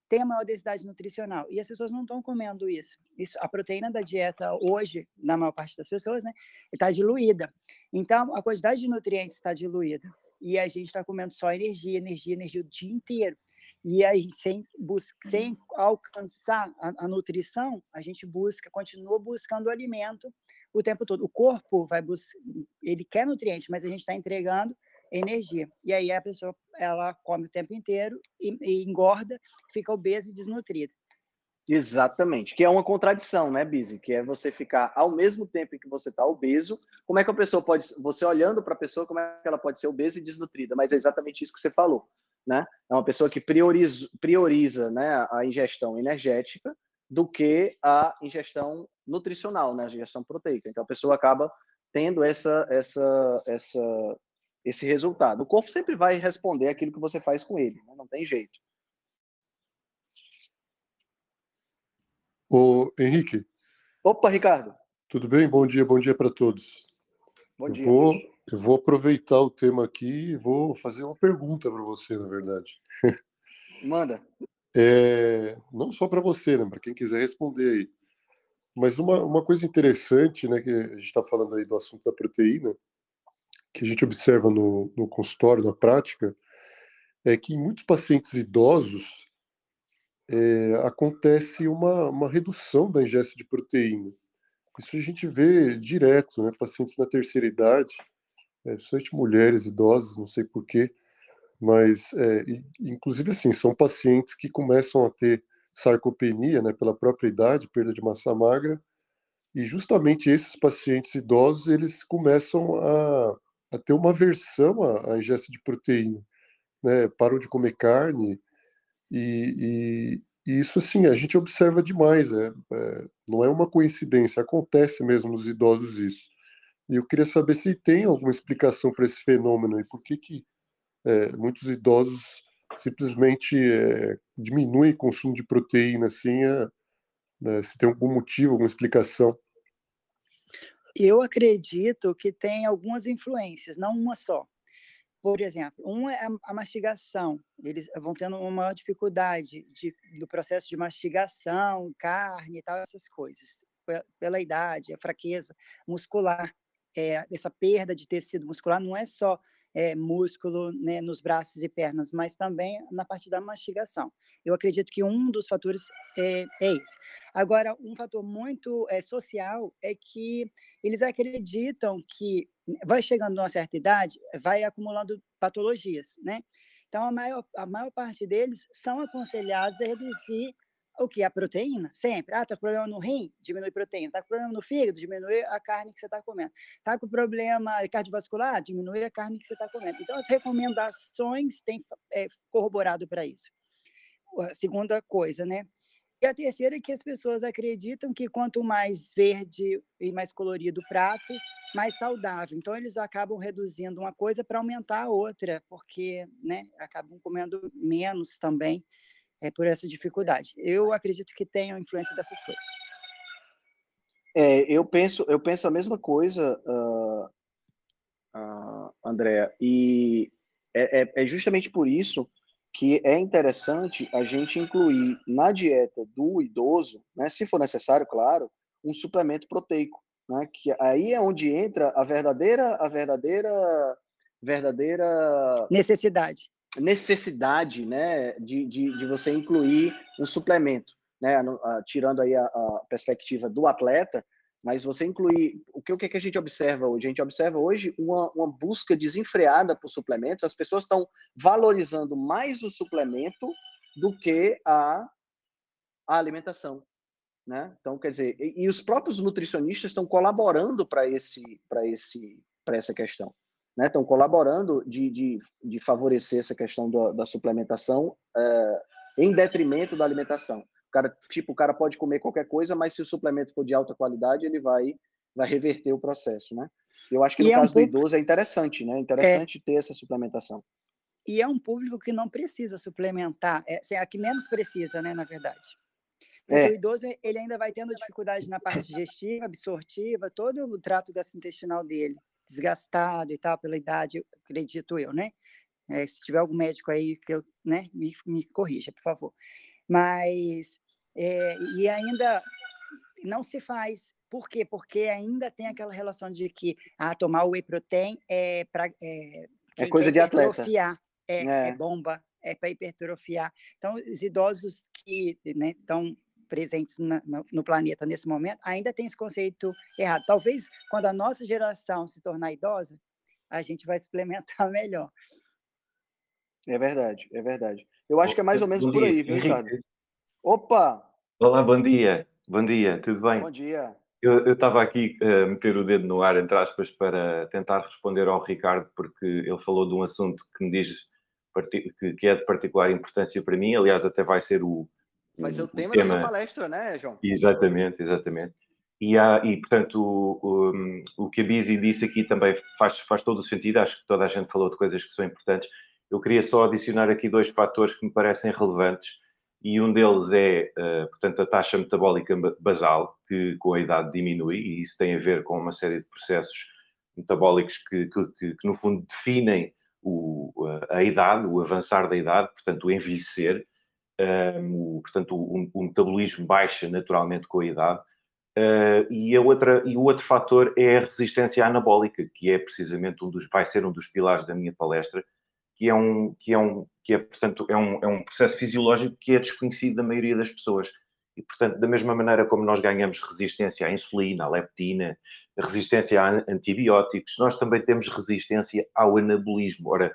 tem a maior densidade nutricional. E as pessoas não estão comendo isso. isso. A proteína da dieta hoje, na maior parte das pessoas, né, está diluída. Então, a quantidade de nutrientes está diluída. E a gente está comendo só energia, energia, energia o dia inteiro. E aí, sem, busca, sem alcançar a, a nutrição, a gente busca, continua buscando o alimento o tempo todo. O corpo vai buscar, ele quer nutrientes, mas a gente está entregando energia. E aí a pessoa ela come o tempo inteiro e, e engorda, fica obesa e desnutrida. Exatamente, que é uma contradição, né, Bizi? Que é você ficar ao mesmo tempo em que você está obeso, como é que a pessoa pode, você olhando para a pessoa, como é que ela pode ser obesa e desnutrida? Mas é exatamente isso que você falou, né? É uma pessoa que prioriza, prioriza né, a ingestão energética do que a ingestão nutricional, né, a ingestão proteica. Então a pessoa acaba tendo essa, essa, essa, esse resultado. O corpo sempre vai responder aquilo que você faz com ele, né? não tem jeito. Ô, Henrique, Opa, Ricardo. tudo bem? Bom dia, bom dia para todos. Bom eu dia. Vou, eu vou aproveitar o tema aqui e vou fazer uma pergunta para você, na verdade. Manda. *laughs* É, não só para você, né, para quem quiser responder aí. Mas uma, uma coisa interessante, né, que a gente está falando aí do assunto da proteína, que a gente observa no, no consultório, na prática, é que em muitos pacientes idosos é, acontece uma, uma redução da ingesta de proteína. Isso a gente vê direto, né? Pacientes na terceira idade, é, principalmente mulheres idosas, não sei porquê, mas é, inclusive assim, são pacientes que começam a ter sarcopenia, né, pela própria idade, perda de massa magra, e justamente esses pacientes idosos, eles começam a, a ter uma aversão à, à ingesta de proteína, né, param de comer carne, e, e, e isso, assim, a gente observa demais, é, é, não é uma coincidência, acontece mesmo nos idosos isso. E eu queria saber se tem alguma explicação para esse fenômeno e por que, que é, muitos idosos simplesmente é, diminuem o consumo de proteína, assim, é, né, se tem algum motivo, alguma explicação. Eu acredito que tem algumas influências, não uma só. Por exemplo, um é a mastigação. Eles vão tendo uma maior dificuldade de, do processo de mastigação, carne e tal, essas coisas. Pela idade, a fraqueza muscular, é, essa perda de tecido muscular não é só é, músculo né, nos braços e pernas, mas também na parte da mastigação. Eu acredito que um dos fatores é, é esse. Agora, um fator muito é, social é que eles acreditam que vai chegando a uma certa idade, vai acumulando patologias, né? Então, a maior, a maior parte deles são aconselhados a reduzir o que? A proteína, sempre. Ah, tá com problema no rim? Diminui proteína. Tá com problema no fígado? Diminui a carne que você está comendo. Tá com problema cardiovascular? Diminui a carne que você está comendo. Então, as recomendações têm é, corroborado para isso. A segunda coisa, né? E a terceira é que as pessoas acreditam que quanto mais verde e mais colorido o prato, mais saudável. Então, eles acabam reduzindo uma coisa para aumentar a outra, porque né, acabam comendo menos também é, por essa dificuldade. Eu acredito que tenha influência dessas coisas. É, eu penso, eu penso a mesma coisa, uh, uh, Andréa, e é, é, é, justamente por isso que é interessante a gente incluir na dieta do idoso, né, se for necessário, claro, um suplemento proteico, né, que aí é onde entra a verdadeira, a verdadeira, verdadeira necessidade necessidade né, de, de, de, você incluir um suplemento, né, tirando aí a, a, perspectiva do atleta, mas você incluir o que, o que a gente observa hoje? A gente observa hoje uma, uma busca desenfreada por suplementos, as pessoas estão valorizando mais o suplemento do que a, a alimentação. Né? Então, quer dizer, e, e os próprios nutricionistas estão colaborando para esse, esse, essa questão né, estão colaborando de, de, de, favorecer essa questão do, da suplementação é, em detrimento da alimentação. O cara, tipo, o cara pode comer qualquer coisa, mas se o suplemento for de alta qualidade, ele vai, vai reverter o processo, né? Eu acho que no e caso é um público... do idoso é interessante, né? Interessante é... ter essa suplementação. E é um público que não precisa suplementar, é, é a que menos precisa, né, na verdade. Porque é. o idoso ele ainda vai tendo dificuldade na parte digestiva, absortiva, todo o trato gastrointestinal dele desgastado e tal, pela idade, acredito eu, né? É, se tiver algum médico aí que eu, né, me, me corrija, por favor. Mas, é, e ainda não se faz. Por quê? Porque ainda tem aquela relação de que ah, tomar whey protein é para é, é coisa de atleta. É, é. é bomba, é para hipertrofiar. Então, os idosos que estão né, presentes na, no, no planeta nesse momento, ainda tem esse conceito errado. Talvez quando a nossa geração se tornar idosa, a gente vai suplementar *laughs* melhor. É verdade, é verdade. Eu acho que é mais ou menos bom por aí, viu, Ricardo? Opa! Olá, bom dia. Bom dia, tudo bem? Bom dia. Eu estava aqui a uh, meter o dedo no ar, entre aspas, para tentar responder ao Ricardo, porque ele falou de um assunto que me diz que, que é de particular importância para mim. Aliás, até vai ser o, Ser o tema, tema, da sua palestra, né, João? Exatamente, exatamente. E, há, e portanto, o, o, o que a Bizi disse aqui também faz, faz todo o sentido, acho que toda a gente falou de coisas que são importantes. Eu queria só adicionar aqui dois fatores que me parecem relevantes, e um deles é, uh, portanto, a taxa metabólica basal, que com a idade diminui, e isso tem a ver com uma série de processos metabólicos que, que, que, que no fundo, definem o, a idade, o avançar da idade, portanto, o envelhecer, um, portanto, o, o, metabolismo baixa naturalmente com a idade. Uh, e, a outra, e o outro fator é a resistência anabólica, que é precisamente um dos, vai ser um dos pilares da minha palestra, que é um, que é um, que é, portanto, é um, é um processo fisiológico que é desconhecido da maioria das pessoas. E, portanto, da mesma maneira como nós ganhamos resistência à insulina, à leptina, resistência a antibióticos, nós também temos resistência ao anabolismo. Ora,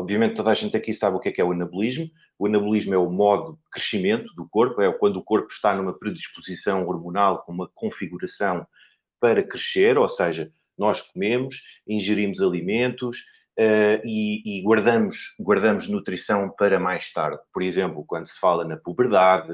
obviamente toda a gente aqui sabe o que é, que é o anabolismo. O anabolismo é o modo de crescimento do corpo, é quando o corpo está numa predisposição hormonal, com uma configuração para crescer, ou seja, nós comemos, ingerimos alimentos, Uh, e, e, guardamos, guardamos nutrição para mais tarde. Por exemplo, quando se fala na puberdade,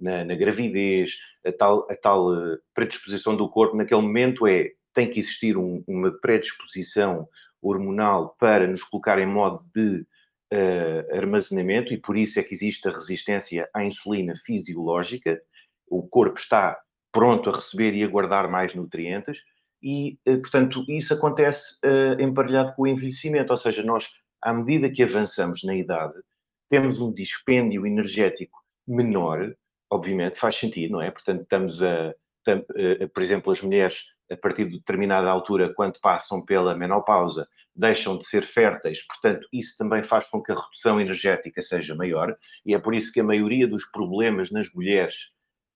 na, na gravidez, a tal, a tal uh, predisposição do corpo, naquele momento é, tem que existir um, uma predisposição hormonal para nos colocar em modo de uh, armazenamento e por isso é que existe a resistência à insulina fisiológica. O corpo está pronto a receber e a guardar mais nutrientes e, eh, portanto, isso acontece uh, emparelhado com o envelhecimento, ou seja, nós, à medida que avançamos na idade, temos um dispêndio energético menor, obviamente, faz sentido, não é? Portanto, estamos a, uh, por exemplo, as mulheres, a partir de determinada altura, quando passam pela menopausa, deixam de ser férteis, portanto, isso também faz com que a redução energética seja maior, e é por isso que a maioria dos problemas nas mulheres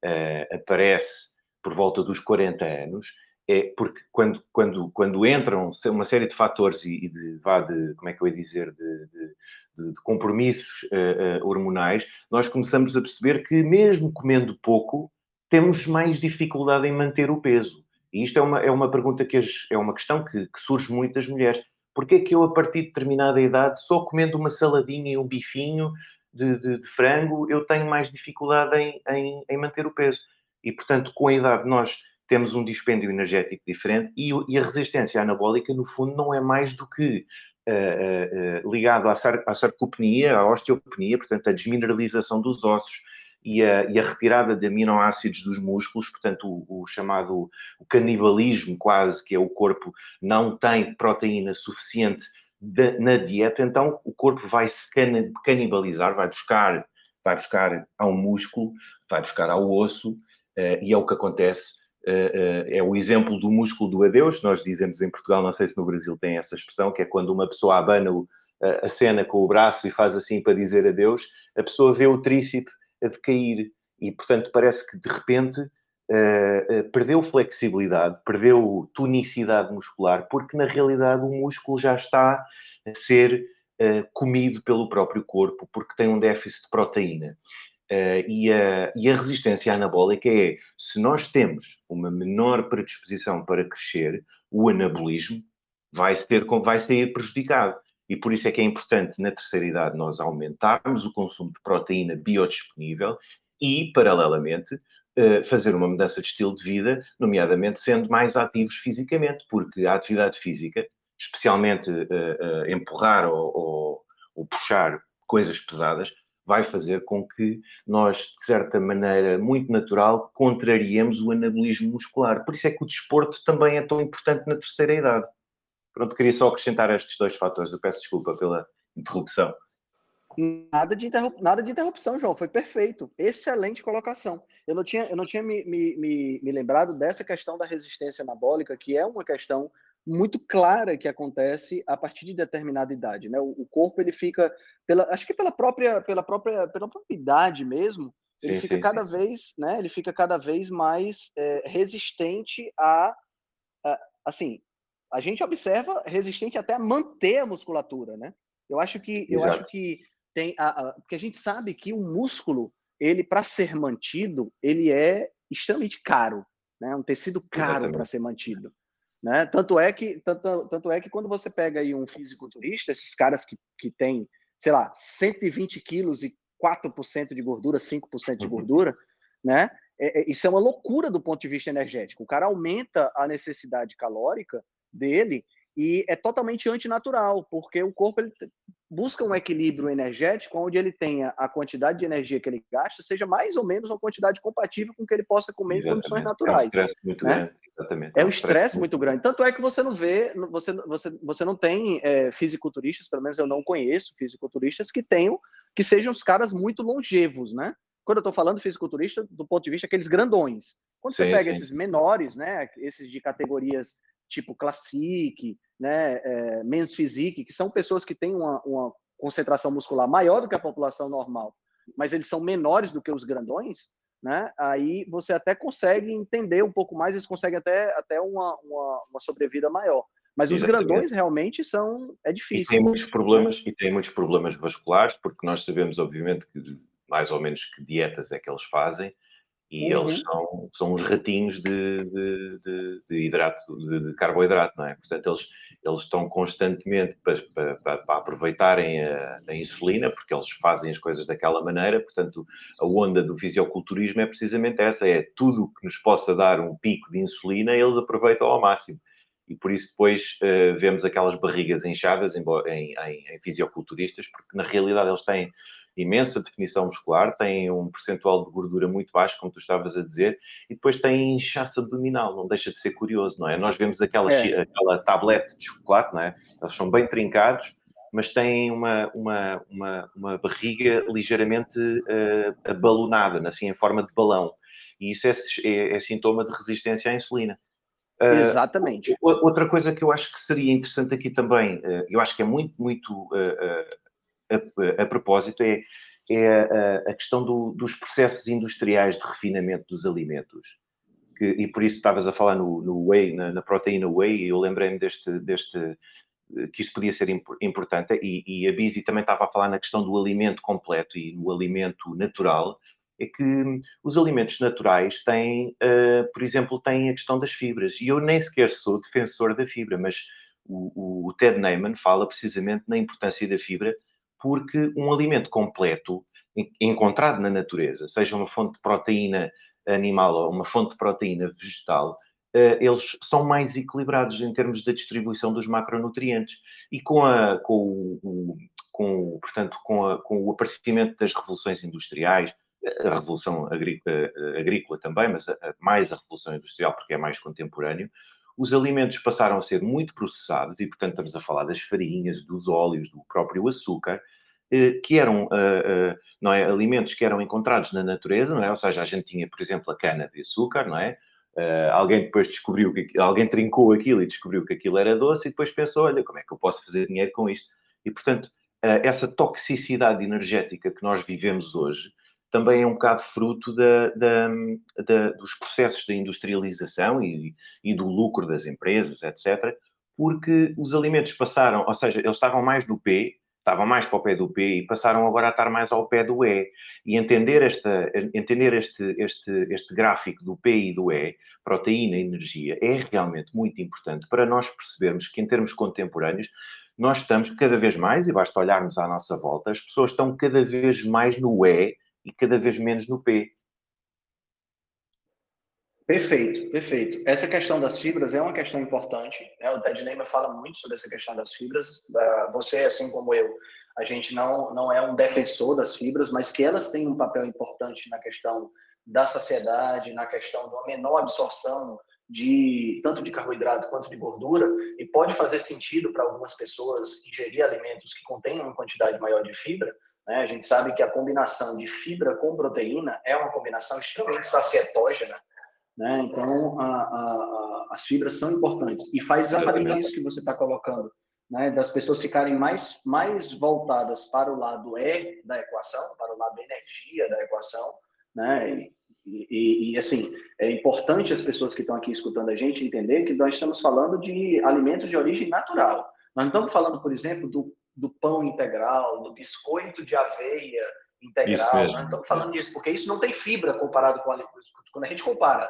uh, aparece por volta dos 40 anos, é porque quando, quando, quando entram uma série de fatores e, e de, vá de, como é que eu ia dizer, de, de, de compromissos uh, uh, hormonais, nós começamos a perceber que mesmo comendo pouco, temos mais dificuldade em manter o peso. E isto é uma, é uma pergunta que é uma questão que, que surge muito das mulheres. Porquê é que eu, a partir de determinada idade, só comendo uma saladinha e um bifinho de, de, de frango, eu tenho mais dificuldade em, em, em manter o peso? E, portanto, com a idade, nós temos um dispêndio energético diferente e, e, a resistência anabólica, no fundo, não é mais do que uh, uh, ligado à, sar, à sarcopenia, à osteopenia, portanto, a desmineralização dos ossos e a, e a retirada de aminoácidos dos músculos, portanto, o, o, chamado o canibalismo, quase, que é o corpo não tem proteína suficiente de, na dieta, então o corpo vai se canibalizar, vai buscar, vai buscar ao músculo, vai buscar ao osso, uh, e é o que acontece Uh, uh, é o exemplo do músculo do adeus, nós dizemos em Portugal, não sei se no Brasil tem essa expressão, que é quando uma pessoa abana a cena com o braço e faz assim para dizer adeus, a pessoa vê o tríceps a decair e, portanto, parece que de repente uh, perdeu flexibilidade, perdeu tonicidade muscular, porque na realidade o músculo já está a ser comido pelo próprio corpo, porque tem um déficit de proteína. Uh, e, a, e, a, resistência anabólica é, se nós temos uma menor predisposição para crescer, o anabolismo vai, ter, vai sair prejudicado. E por isso é que é importante, na terceira idade, nós aumentarmos o consumo de proteína biodisponível e, paralelamente, uh, fazer uma mudança de estilo de vida, nomeadamente sendo mais ativos fisicamente, porque a atividade física, especialmente uh, empurrar ou, ou, ou puxar coisas pesadas, vai fazer com que nós, de certa maneira muito natural, contrariemos o anabolismo muscular. Por isso é que o desporto também é tão importante na terceira idade. Pronto, queria só acrescentar estes dois fatores. Eu peço desculpa pela interrupção. Nada de. Nada de interrupção, João, foi perfeito. Excelente colocação. Eu não tinha, eu não tinha me, me, me lembrado dessa questão da resistência anabólica, que é uma questão muito clara que acontece a partir de determinada idade, né? O, o corpo ele fica pela, acho que pela própria, pela própria, pela própria idade mesmo, ele sim, fica sim, cada sim. vez, né? Ele fica cada vez mais é, resistente a, a, assim, a gente observa resistente até a manter a musculatura, né? Eu acho que, Exato. eu acho que tem, a, a, porque a gente sabe que o músculo, ele para ser mantido, ele é extremamente caro, né? Um tecido caro para ser mantido. Né? Tanto, é que, tanto, tanto é que quando você pega aí um fisiculturista, esses caras que, que têm, sei lá, 120 quilos e 4% de gordura, 5% de uhum. gordura, né? É, é, isso é uma loucura do ponto de vista energético. O cara aumenta a necessidade calórica dele e é totalmente antinatural, porque o corpo ele busca um equilíbrio energético onde ele tenha a quantidade de energia que ele gasta seja mais ou menos uma quantidade compatível com o que ele possa comer Exatamente. em condições naturais. É um estresse muito né? grande. Exatamente. É, um estresse muito, muito grande. Tanto é que você não vê, você, você, você não tem é, fisiculturistas, pelo menos eu não conheço fisiculturistas que tenham que sejam os caras muito longevos, né? Quando eu estou falando fisiculturista, do ponto de vista aqueles grandões. Quando sim, você pega sim. esses menores, né, esses de categorias tipo Classic, né, é, Men's Physique, que são pessoas que têm uma, uma concentração muscular maior do que a população normal, mas eles são menores do que os grandões, né? Aí você até consegue entender um pouco mais, eles conseguem até, até uma, uma, uma sobrevida maior. Mas os grandões realmente são é difícil. E tem muitos problemas e tem muitos problemas vasculares, porque nós sabemos obviamente que mais ou menos que dietas é que eles fazem e uhum. eles são, são uns ratinhos de, de, de, de hidrato, de, carboidrato, não é? Portanto, eles, eles estão constantemente para, para, para aproveitarem a, a, insulina, porque eles fazem as coisas daquela maneira. Portanto, a onda do fisioculturismo é precisamente essa: é tudo que nos possa dar um pico de insulina, eles aproveitam ao máximo. E por isso depois uh, vemos aquelas barrigas inchadas em, em, em, em fisioculturistas, porque na realidade eles têm imensa definição muscular, têm um percentual de gordura muito baixo, como tu estavas a dizer, e depois têm inchaço abdominal, não deixa de ser curioso, não é? Nós vemos aquela, é. aquela tablete de chocolate, não é? Eles são bem trincados, mas têm uma, uma, uma, uma barriga ligeiramente uh, abalonada, assim, em forma de balão. E isso é, é, é sintoma de resistência à insulina. Uh, Exatamente. Outra coisa que eu acho que seria interessante aqui também, uh, eu acho que é muito, muito uh, a, a propósito é, é a, a questão do, dos processos industriais de refinamento dos alimentos. Que, e por isso estavas a falar no, no whey, na, na, proteína whey, e eu lembrei-me deste, deste, que isto podia ser importante, e, e a Bizi também estava a falar na questão do alimento completo e no alimento natural, é que os alimentos naturais têm, uh, por exemplo, têm a questão das fibras. E eu nem sequer sou defensor da fibra, mas o, o, o Ted Neyman fala precisamente na importância da fibra porque um alimento completo encontrado na natureza, seja uma fonte de proteína animal ou uma fonte de proteína vegetal, eh, eles são mais equilibrados em termos da distribuição dos macronutrientes. E com, a, com, o, com, portanto, com, a, com o aparecimento das revoluções industriais, a revolução agrícola, agrícola também, mas a, mais a revolução industrial, porque é mais contemporâneo, os alimentos passaram a ser muito processados, e portanto estamos a falar das farinhas, dos óleos, do próprio açúcar, eh, que eram eh, eh, não é, alimentos que eram encontrados na natureza, não é? Ou seja, a gente tinha, por exemplo, a cana de açúcar, não é? alguém depois descobriu que alguém trincou aquilo e descobriu que aquilo era doce e depois pensou, olha, como é que eu posso fazer dinheiro com isto? E portanto, essa toxicidade energética que nós vivemos hoje também é um bocado fruto da, da, da, dos processos de industrialização e, e, do lucro das empresas, etc., porque os alimentos passaram, ou seja, eles estavam mais do P, estavam mais para o pé do P e passaram agora a estar mais ao pé do E. E entender, esta, entender este, este, este gráfico do P e do E, proteína e energia, é realmente muito importante para nós percebermos que, em termos contemporâneos, nós estamos cada vez mais, e basta olharmos à nossa volta, as pessoas estão cada vez mais no E e cada vez menos no P. Perfeito, perfeito. Essa questão das fibras é uma questão importante. Né? O Ted Neyman fala muito sobre essa questão das fibras. Você, assim como eu, a gente não, não é um defensor das fibras, mas que elas têm um papel importante na questão da saciedade, na questão da menor absorção de tanto de carboidrato quanto de gordura e pode fazer sentido para algumas pessoas ingerir alimentos que contêm uma quantidade maior de fibra? A gente sabe que a combinação de fibra com proteína é uma combinação extremamente sacietógena. Né? Então, a, a, a, as fibras são importantes. E faz exatamente isso que você está colocando. Né, das pessoas ficarem mais, mais voltadas para o lado E da equação, para o lado energia da equação, né, e, e, e, assim, é importante as pessoas que estão aqui escutando a gente entender que nós estamos falando de alimentos de origem natural. Nós não estamos falando, por exemplo, do do pão integral, do biscoito de aveia integral. Né? Estamos falando disso, porque isso não tem fibra comparado com a, quando a gente compara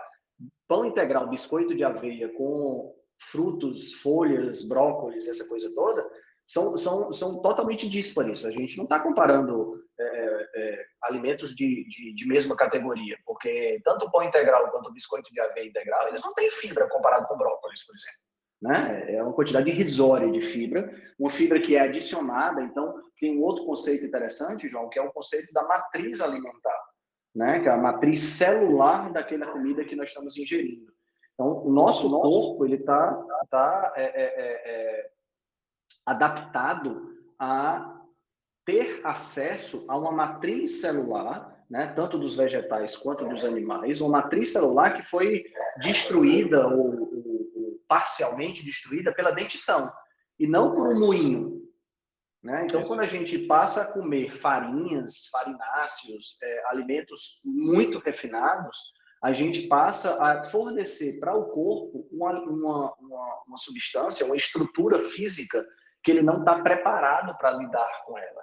pão integral, biscoito de aveia com frutos, folhas, brócolis, essa coisa toda, são, são, são totalmente díspares. A gente não está comparando é, é, é, alimentos de, de, de, mesma categoria, porque tanto o pão integral quanto o biscoito de aveia integral, eles não têm fibra comparado com brócolis, por exemplo né? É uma quantidade irrisória de fibra, uma fibra que é adicionada. Então, tem um outro conceito interessante, João, que é o conceito da matriz alimentar, né? Que é a matriz celular daquela comida que nós estamos ingerindo. Então, o nosso corpo ele está tá, é, é, é, é, adaptado a ter acesso a uma matriz celular, né, tanto dos vegetais quanto dos animais, uma matriz celular que foi destruída ou parcialmente destruída pela dentição e não por um moinho. Né? Então, quando a gente passa a comer farinhas, farináceos, é, alimentos muito refinados, a gente passa a fornecer para o corpo uma, uma, uma, uma, substância, uma estrutura física que ele não está preparado para lidar com ela.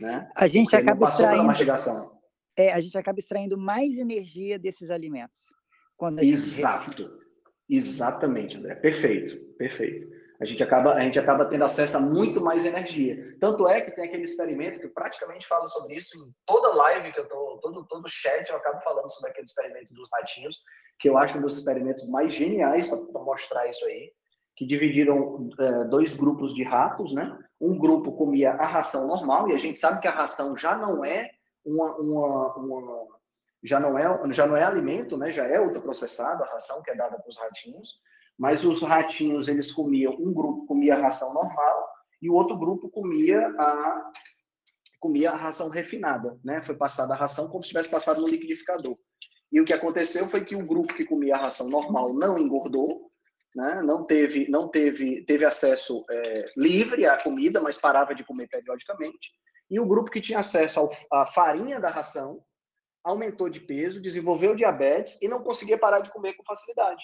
Né? A gente Porque acaba extraindo. É, a gente acaba extraindo mais energia desses alimentos. Quando Exato. Gente... Exatamente, André. Perfeito, perfeito a gente acaba a gente acaba tendo acesso a muito mais energia. Tanto é que tem aquele experimento que eu praticamente falo sobre isso em toda live que eu tô, todo todo chat eu acabo falando sobre aquele experimento dos ratinhos, que eu acho um dos experimentos mais geniais para mostrar isso aí, que dividiram é, dois grupos de ratos, né? Um grupo comia a ração normal e a gente sabe que a ração já não é uma, uma, uma já não é já não é alimento, né? Já é ultraprocessado a ração que é dada para os ratinhos mas os ratinhos, eles comiam, um grupo comia a ração normal e o outro grupo comia a comia a ração refinada, né? Foi passada a ração como se tivesse passado no liquidificador. E o que aconteceu foi que o grupo que comia a ração normal não engordou, né? Não teve, não teve, teve acesso é, livre à comida, mas parava de comer periodicamente. E o grupo que tinha acesso à farinha da ração aumentou de peso, desenvolveu diabetes e não conseguia parar de comer com facilidade.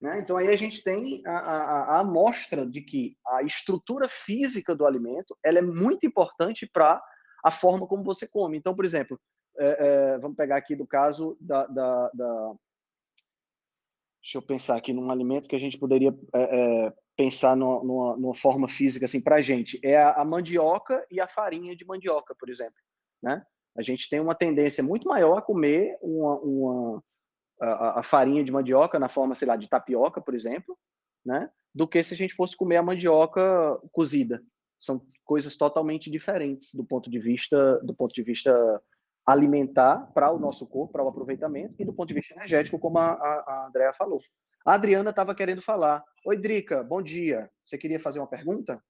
Né? Então, aí a gente tem a, a, a, amostra de que a estrutura física do alimento ela é muito importante para a forma como você come. Então, por exemplo, é, é, vamos pegar aqui do caso da, da, da, Deixa eu pensar aqui num alimento que a gente poderia é, é pensar numa, numa, numa, forma física assim, para a gente. É a, a mandioca e a farinha de mandioca, por exemplo. Né? A gente tem uma tendência muito maior a comer uma, uma a, a, farinha de mandioca na forma, sei lá, de tapioca, por exemplo, né? Do que se a gente fosse comer a mandioca cozida. São coisas totalmente diferentes do ponto de vista do ponto de vista alimentar para o nosso corpo, para o aproveitamento e do ponto de vista energético, como a, a, a Andrea falou. A Adriana estava querendo falar. Oi, Drica, bom dia. Você queria fazer uma pergunta?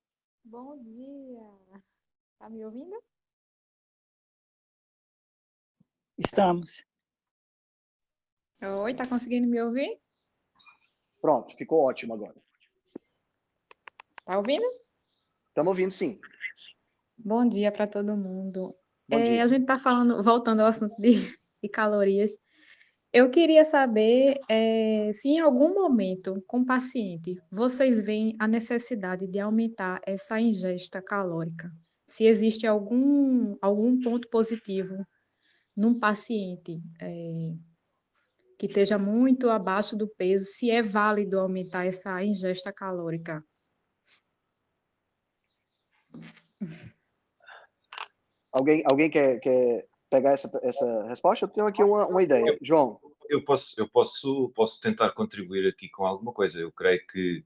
Bom dia. Tá me ouvindo? Estamos. Oi, tá conseguindo me ouvir? Pronto, ficou ótimo agora. Tá ouvindo? Estamos ouvindo, sim. Bom dia para todo mundo. É, a gente está falando, voltando ao assunto de, de calorias. Eu queria saber é, se em algum momento, com o paciente, vocês veem a necessidade de aumentar essa ingesta calórica. Se existe algum, algum ponto positivo num paciente. É, que esteja muito abaixo do peso, se é válido aumentar essa ingesta calórica. Alguém, alguém quer, quer pegar essa, essa resposta? Eu tenho aqui uma, uma ideia. João. Eu posso, eu posso, posso tentar contribuir aqui com alguma coisa. Eu creio que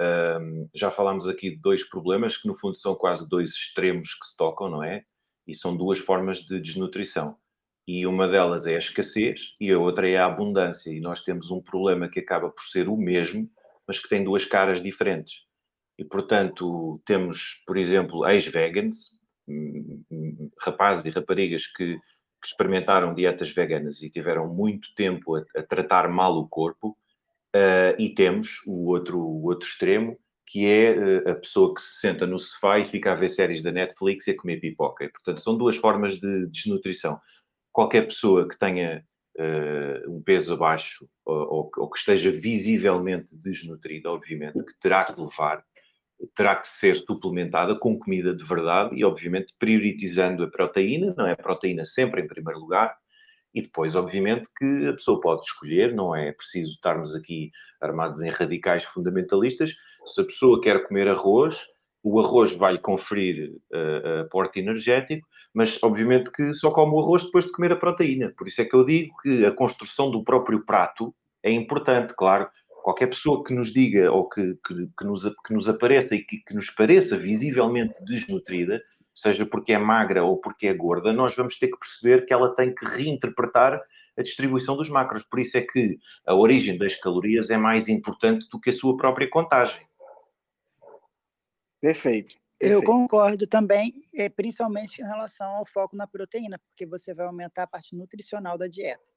um, já falámos aqui de dois problemas que, no fundo, são quase dois extremos que se tocam, não é? E são duas formas de desnutrição e uma delas é a escassez e a outra é a abundância. E nós temos um problema que acaba por ser o mesmo, mas que tem duas caras diferentes. E, portanto, temos, por exemplo, ex-vegans, hum, hum, rapazes e raparigas que, que, experimentaram dietas veganas e tiveram muito tempo a, a tratar mal o corpo, uh, e temos o outro, o outro extremo, que é uh, a pessoa que se senta no sofá e fica a ver séries da Netflix e a comer pipoca. E, portanto, são duas formas de desnutrição qualquer pessoa que tenha uh, um peso abaixo ou, ou, que esteja visivelmente desnutrida, obviamente, que terá que levar, terá que ser suplementada com comida de verdade e, obviamente, prioritizando a proteína, não é? A proteína sempre em primeiro lugar, e depois, obviamente, que a pessoa pode escolher, não é preciso estarmos aqui armados em radicais fundamentalistas. Se a pessoa quer comer arroz, o arroz vai conferir uh, aporte energético, mas obviamente que só come o arroz depois de comer a proteína. Por isso é que eu digo que a construção do próprio prato é importante, claro. Qualquer pessoa que nos diga ou que, que, que nos, que nos apareça e que, que nos pareça visivelmente desnutrida, seja porque é magra ou porque é gorda, nós vamos ter que perceber que ela tem que reinterpretar a distribuição dos macros. Por isso é que a origem das calorias é mais importante do que a sua própria contagem. Perfeito. Eu concordo também, é, principalmente em relação ao foco na proteína, porque você vai aumentar a parte nutricional da dieta.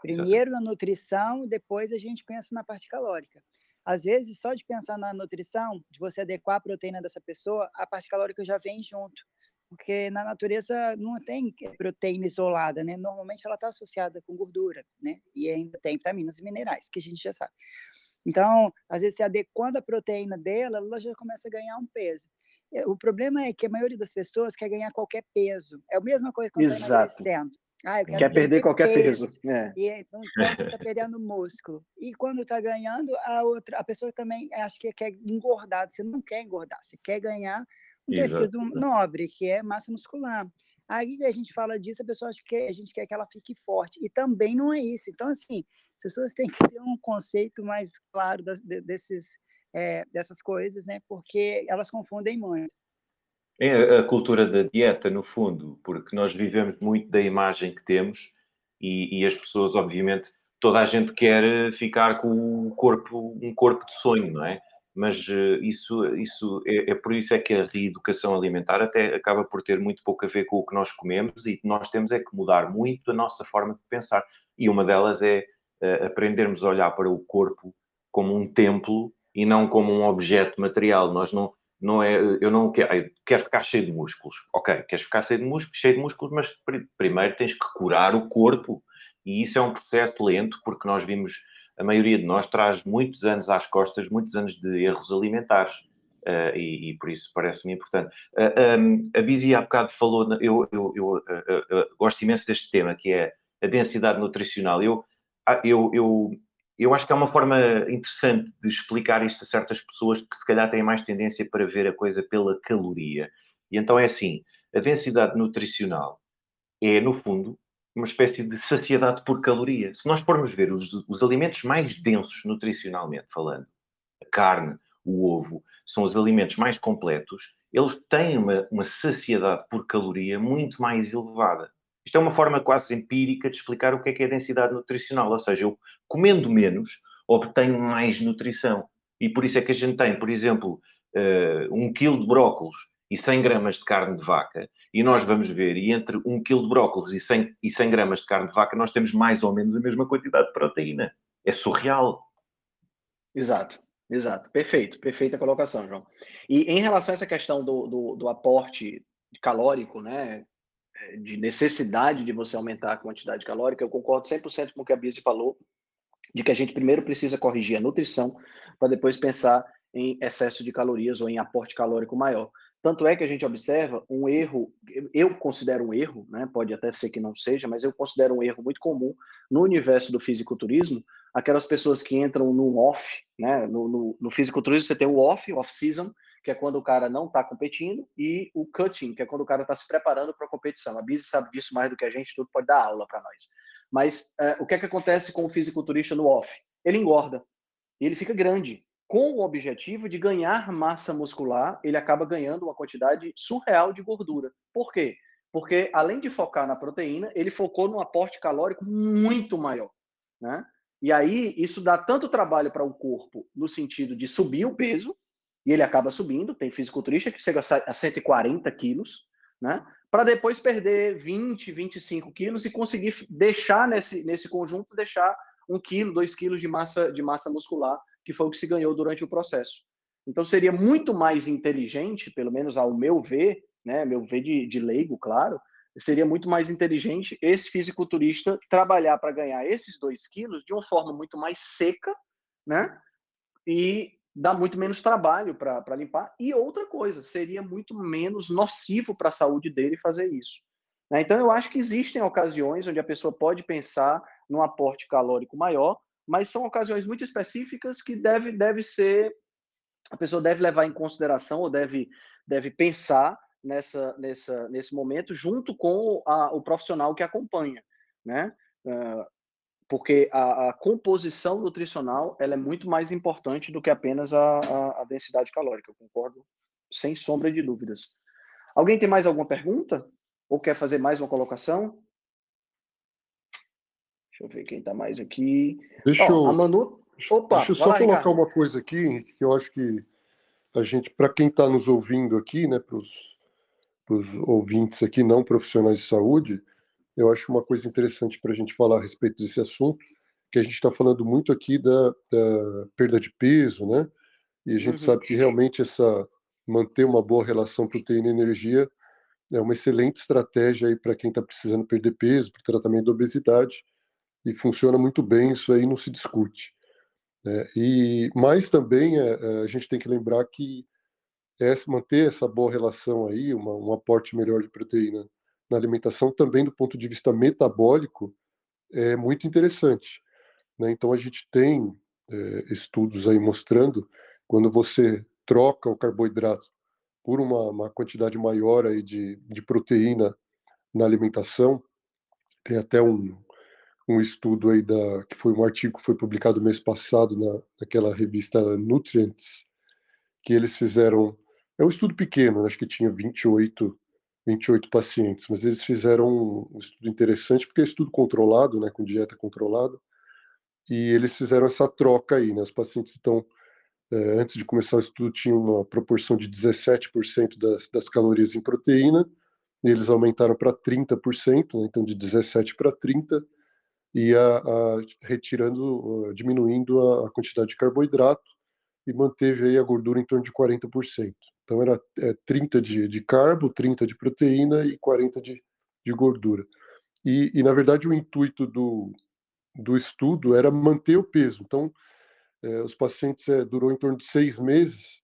Primeiro na nutrição, depois a gente pensa na parte calórica. Às vezes, só de pensar na nutrição, de você adequar a proteína dessa pessoa, a parte calórica já vem junto. Porque na natureza não tem proteína isolada, né? Normalmente ela está associada com gordura, né? E ainda tem vitaminas e minerais, que a gente já sabe. Então, às vezes, se adequando a proteína dela, ela já começa a ganhar um peso. O problema é que a maioria das pessoas quer ganhar qualquer peso. É a mesma coisa quando está emagrecendo. Ah, quer perder, perder qualquer peso. peso. É. E então, você está perdendo músculo. E quando está ganhando, a outra, a pessoa também acha que quer engordar. Você não quer engordar, você quer ganhar um Exato. tecido nobre, que é massa muscular. Aí a gente fala disso, a pessoa acha que a gente quer que ela fique forte. E também não é isso. Então, assim, as pessoas têm que ter um conceito mais claro das, desses, é, dessas coisas, né? Porque elas confundem muito. É a cultura da dieta, no fundo, porque nós vivemos muito da imagem que temos e, e, as pessoas, obviamente, toda a gente quer ficar com o corpo, um corpo de sonho, não é? Mas uh, isso, isso é, é, por isso é que a reeducação alimentar até acaba por ter muito pouco a ver com o que nós comemos e nós temos é que mudar muito a nossa forma de pensar. E uma delas é uh, aprendermos a olhar para o corpo como um templo e não como um objeto material. Nós não, não é, eu não quero, quero ficar cheio de músculos. Ok, queres ficar cheio de músculos, cheio de músculos, mas primeiro tens que curar o corpo e isso é um processo lento porque nós vimos, a maioria de nós traz muitos anos às costas, muitos anos de erros alimentares. Uh, e, e, por isso parece-me importante. Uh, eh, um, a Bizi há bocado falou, eu, eu, eu uh, gosto imenso deste tema, que é a densidade nutricional. Eu, ah, eu, eu eu acho que é uma forma interessante de explicar isto a certas pessoas que se calhar têm mais tendência para ver a coisa pela caloria. E então é assim, a densidade nutricional é, no fundo, uma espécie de saciedade por caloria. Se nós formos ver os, os alimentos mais densos nutricionalmente falando, a carne, o ovo, são os alimentos mais completos, eles têm uma, uma saciedade por caloria muito mais elevada. Isto é uma forma quase empírica de explicar o que é que é densidade nutricional, ou seja, eu comendo menos obtenho mais nutrição. E por isso é que a gente tem, por exemplo, uh, um quilo de brócolos e 100 gramas de carne de vaca, e nós vamos ver, e entre um quilo de brócolos e 100, e 100 gramas de carne de vaca, nós temos mais ou menos a mesma quantidade de proteína. É surreal. Exato, exato. Perfeito, perfeita colocação, João. E em relação a essa questão do, do, do aporte calórico, né, de necessidade de você aumentar a quantidade calórica, eu concordo 100% com o que a Bise falou, de que a gente primeiro precisa corrigir a nutrição para depois pensar em excesso de calorias ou em aporte calórico maior. Tanto é que a gente observa um erro, eu considero um erro, né? pode até ser que não seja, mas eu considero um erro muito comum no universo do fisiculturismo, aquelas pessoas que entram no off, né? no, no, no fisiculturismo você tem o off, off-season, que é quando o cara não está competindo, e o cutting, que é quando o cara está se preparando para a competição. A Bise sabe disso mais do que a gente, tudo pode dar aula para nós. Mas é, o que é que acontece com o fisiculturista no off? Ele engorda, ele fica grande. Com o objetivo de ganhar massa muscular, ele acaba ganhando uma quantidade surreal de gordura. Por quê? Porque além de focar na proteína, ele focou num aporte calórico muito maior, né? E aí isso dá tanto trabalho para o corpo no sentido de subir o peso, e ele acaba subindo. Tem fisiculturista que chega a 140 quilos, né? Para depois perder 20, 25 quilos e conseguir deixar nesse, nesse conjunto, deixar um quilo, dois quilos de massa, de massa muscular, que foi o que se ganhou durante o processo. Então seria muito mais inteligente, pelo menos ao meu ver, né, meu ver de, de leigo, claro, seria muito mais inteligente esse fisiculturista trabalhar para ganhar esses dois quilos de uma forma muito mais seca, né? E dá muito menos trabalho para limpar. E outra coisa, seria muito menos nocivo para a saúde dele fazer isso. Né? Então, eu acho que existem ocasiões onde a pessoa pode pensar num aporte calórico maior, mas são ocasiões muito específicas que deve, deve ser, a pessoa deve levar em consideração ou deve, deve pensar nessa, nessa, nesse momento junto com a, o profissional que acompanha. Né? Uh, porque a, a, composição nutricional ela é muito mais importante do que apenas a, a, a, densidade calórica. Eu concordo sem sombra de dúvidas. Alguém tem mais alguma pergunta? Ou quer fazer mais uma colocação? Deixa eu ver quem está mais aqui. Deixa oh, eu, a Manu... Opa, deixa eu só lá, colocar Ricardo. uma coisa aqui que eu acho que a gente, para quem está nos ouvindo aqui, né, para os ouvintes aqui não profissionais de saúde, eu acho uma coisa interessante para a gente falar a respeito desse assunto, que a gente está falando muito aqui da, da, perda de peso, né? E a gente uhum. sabe que realmente essa manter uma boa relação proteína-energia é uma excelente estratégia aí para quem está precisando perder peso, para tratamento da obesidade, e funciona muito bem, isso aí não se discute. Né? E Mas também é, é, a gente tem que lembrar que é manter essa boa relação aí, uma, um aporte melhor de proteína na alimentação, também do ponto de vista metabólico, é muito interessante. Né? Então a gente tem é, estudos aí mostrando quando você troca o carboidrato por uma, uma quantidade maior aí de, de proteína na alimentação, tem até um, um estudo aí da que foi um artigo que foi publicado mês passado na naquela revista Nutrients, que eles fizeram é um estudo pequeno, né, acho que tinha 28 28 pacientes, mas eles fizeram um, estudo interessante porque é estudo controlado, né, com dieta controlada, e eles fizeram essa troca aí, né? Os pacientes então é, antes de começar o estudo tinham uma proporção de 17% das, das calorias em proteína, e eles aumentaram para 30%, né, então de 17 para 30 e a, a, retirando, diminuindo a, a, quantidade de carboidrato e manteve aí a gordura em torno de 40%. Então era é, 30 de, de carbo, 30 de proteína e 40 de, de gordura. E, e, na verdade o intuito do, do estudo era manter o peso. Então é, os pacientes é, durou em torno de seis meses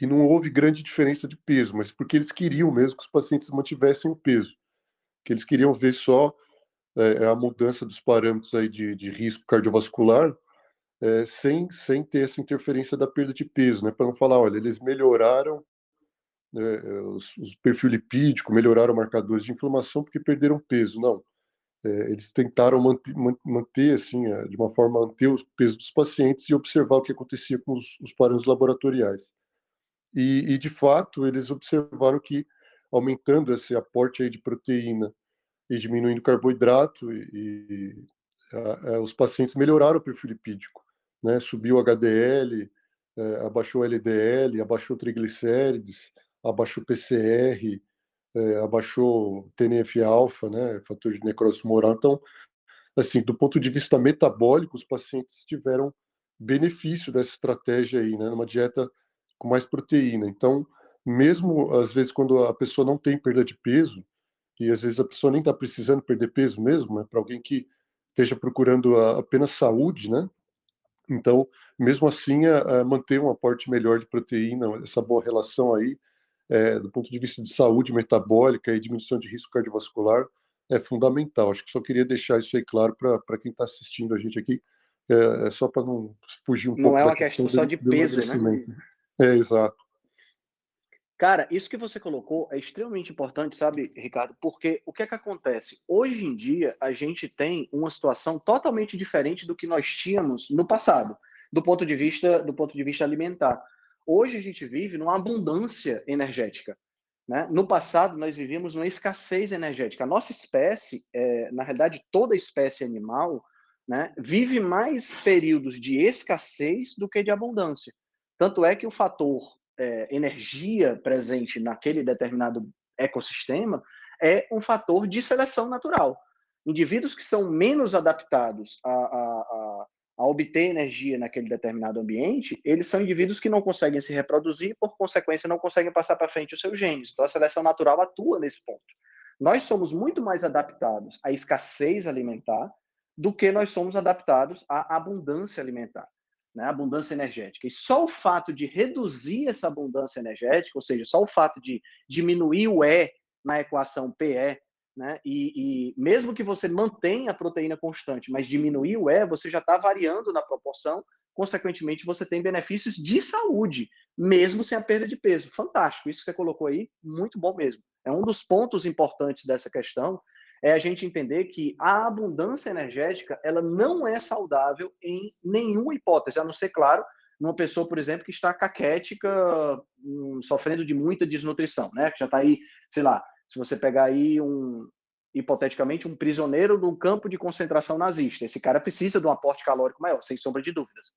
e não houve grande diferença de peso, mas porque eles queriam mesmo que os pacientes mantivessem o peso, que eles queriam ver só é, a mudança dos parâmetros aí de, de risco cardiovascular é, sem, sem ter essa interferência da perda de peso, né? Para não falar, olha, eles melhoraram é, os, os perfil lipídico, melhoraram marcadores de inflamação porque perderam peso. Não. É, eles tentaram manter, manter assim, de uma forma, manter o peso dos pacientes e observar o que acontecia com os, os parâmetros laboratoriais. E, e, de fato, eles observaram que aumentando esse aporte aí de proteína e diminuindo carboidrato, e, e a, a, os pacientes melhoraram o perfil lipídico, né? Subiu o HDL, é, abaixou o LDL, abaixou triglicérides, abaixou PCR, é, abaixou TNF-alfa, né? Fator de necrose tumoral. Então, assim, do ponto de vista metabólico, os pacientes tiveram benefício dessa estratégia aí, né? Numa dieta com mais proteína. Então, mesmo às vezes quando a pessoa não tem perda de peso, e às vezes a pessoa nem está precisando perder peso mesmo, é para alguém que esteja procurando a, apenas saúde, né? Então, mesmo assim, a, a manter um aporte melhor de proteína, essa boa relação aí, é, do ponto de vista de saúde metabólica e diminuição de risco cardiovascular, é fundamental. Acho que só queria deixar isso aí claro para quem está assistindo a gente aqui, é, é só para não fugir um não pouco. Não é uma questão só de peso, né? É, exato. Cara, isso que você colocou é extremamente importante, sabe, Ricardo? Porque o que é que acontece? Hoje em dia, a gente tem uma situação totalmente diferente do que nós tínhamos no passado, do ponto de vista, do ponto de vista alimentar. Hoje a gente vive numa abundância energética. Né? No passado, nós vivíamos numa escassez energética. A nossa espécie, é, na realidade, toda espécie animal, né, vive mais períodos de escassez do que de abundância. Tanto é que o fator é, energia presente naquele determinado ecossistema é um fator de seleção natural. Indivíduos que são menos adaptados a, a, a, a obter energia naquele determinado ambiente, eles são indivíduos que não conseguem se reproduzir, por consequência, não conseguem passar para frente os seus genes. Então, a seleção natural atua nesse ponto. Nós somos muito mais adaptados à escassez alimentar do que nós somos adaptados à abundância alimentar né, abundância energética. E só o fato de reduzir essa abundância energética, ou seja, só o fato de diminuir o E na equação PE, né, e, e mesmo que você mantenha a proteína constante, mas diminuir o E, você já está variando na proporção, consequentemente, você tem benefícios de saúde, mesmo sem a perda de peso. Fantástico, isso que você colocou aí, muito bom mesmo. É um dos pontos importantes dessa questão, é a gente entender que a abundância energética ela não é saudável em nenhuma hipótese, a não ser, claro, numa pessoa, por exemplo, que está caquética, um, sofrendo de muita desnutrição, né? Que já está aí, sei lá, se você pegar aí um, hipoteticamente, um prisioneiro do campo de concentração nazista, esse cara precisa de um aporte calórico maior, sem sombra de dúvidas.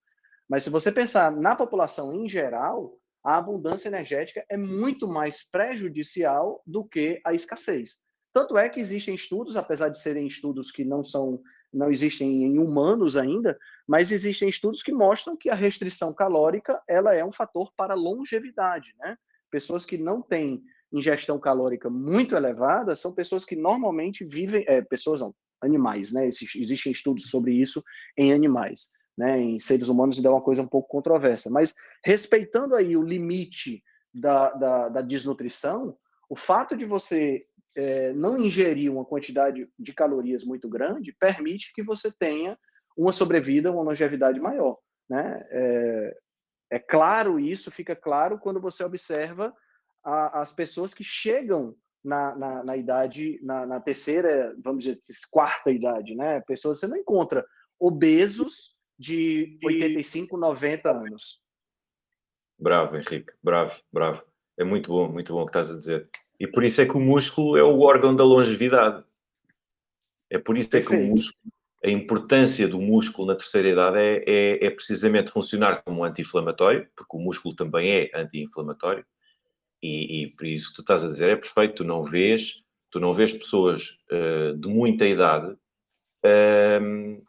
Mas se você pensar na população em geral, a abundância energética é muito mais prejudicial do que a escassez. Tanto é que existem estudos, apesar de serem estudos que não são não existem em humanos ainda, mas existem estudos que mostram que a restrição calórica ela é um fator para longevidade, né? Pessoas que não têm ingestão calórica muito elevada são pessoas que normalmente vivem, é, pessoas não, animais, né? Existem estudos sobre isso em animais, né? Em seres humanos ainda é uma coisa um pouco controversa, mas respeitando aí o limite da, da, da desnutrição, o fato de você é, não ingerir uma quantidade de calorias muito grande permite que você tenha uma sobrevida, uma longevidade maior, né? É, é claro isso, fica claro quando você observa a, as pessoas que chegam na, na, na idade, na, na, terceira, vamos dizer, quarta idade, né? Pessoas, você não encontra obesos de 85, 90 anos. Bravo, Henrique, bravo, bravo. É muito bom, muito bom o que estás a dizer. E por isso é que o músculo é o órgão da longevidade. É por isso é que o músculo, a importância do músculo na terceira idade é, é, é precisamente funcionar como anti-inflamatório, porque o músculo também é anti-inflamatório e, e, por isso que tu estás a dizer é perfeito, tu não vês, tu não vês pessoas uh, de muita idade uh,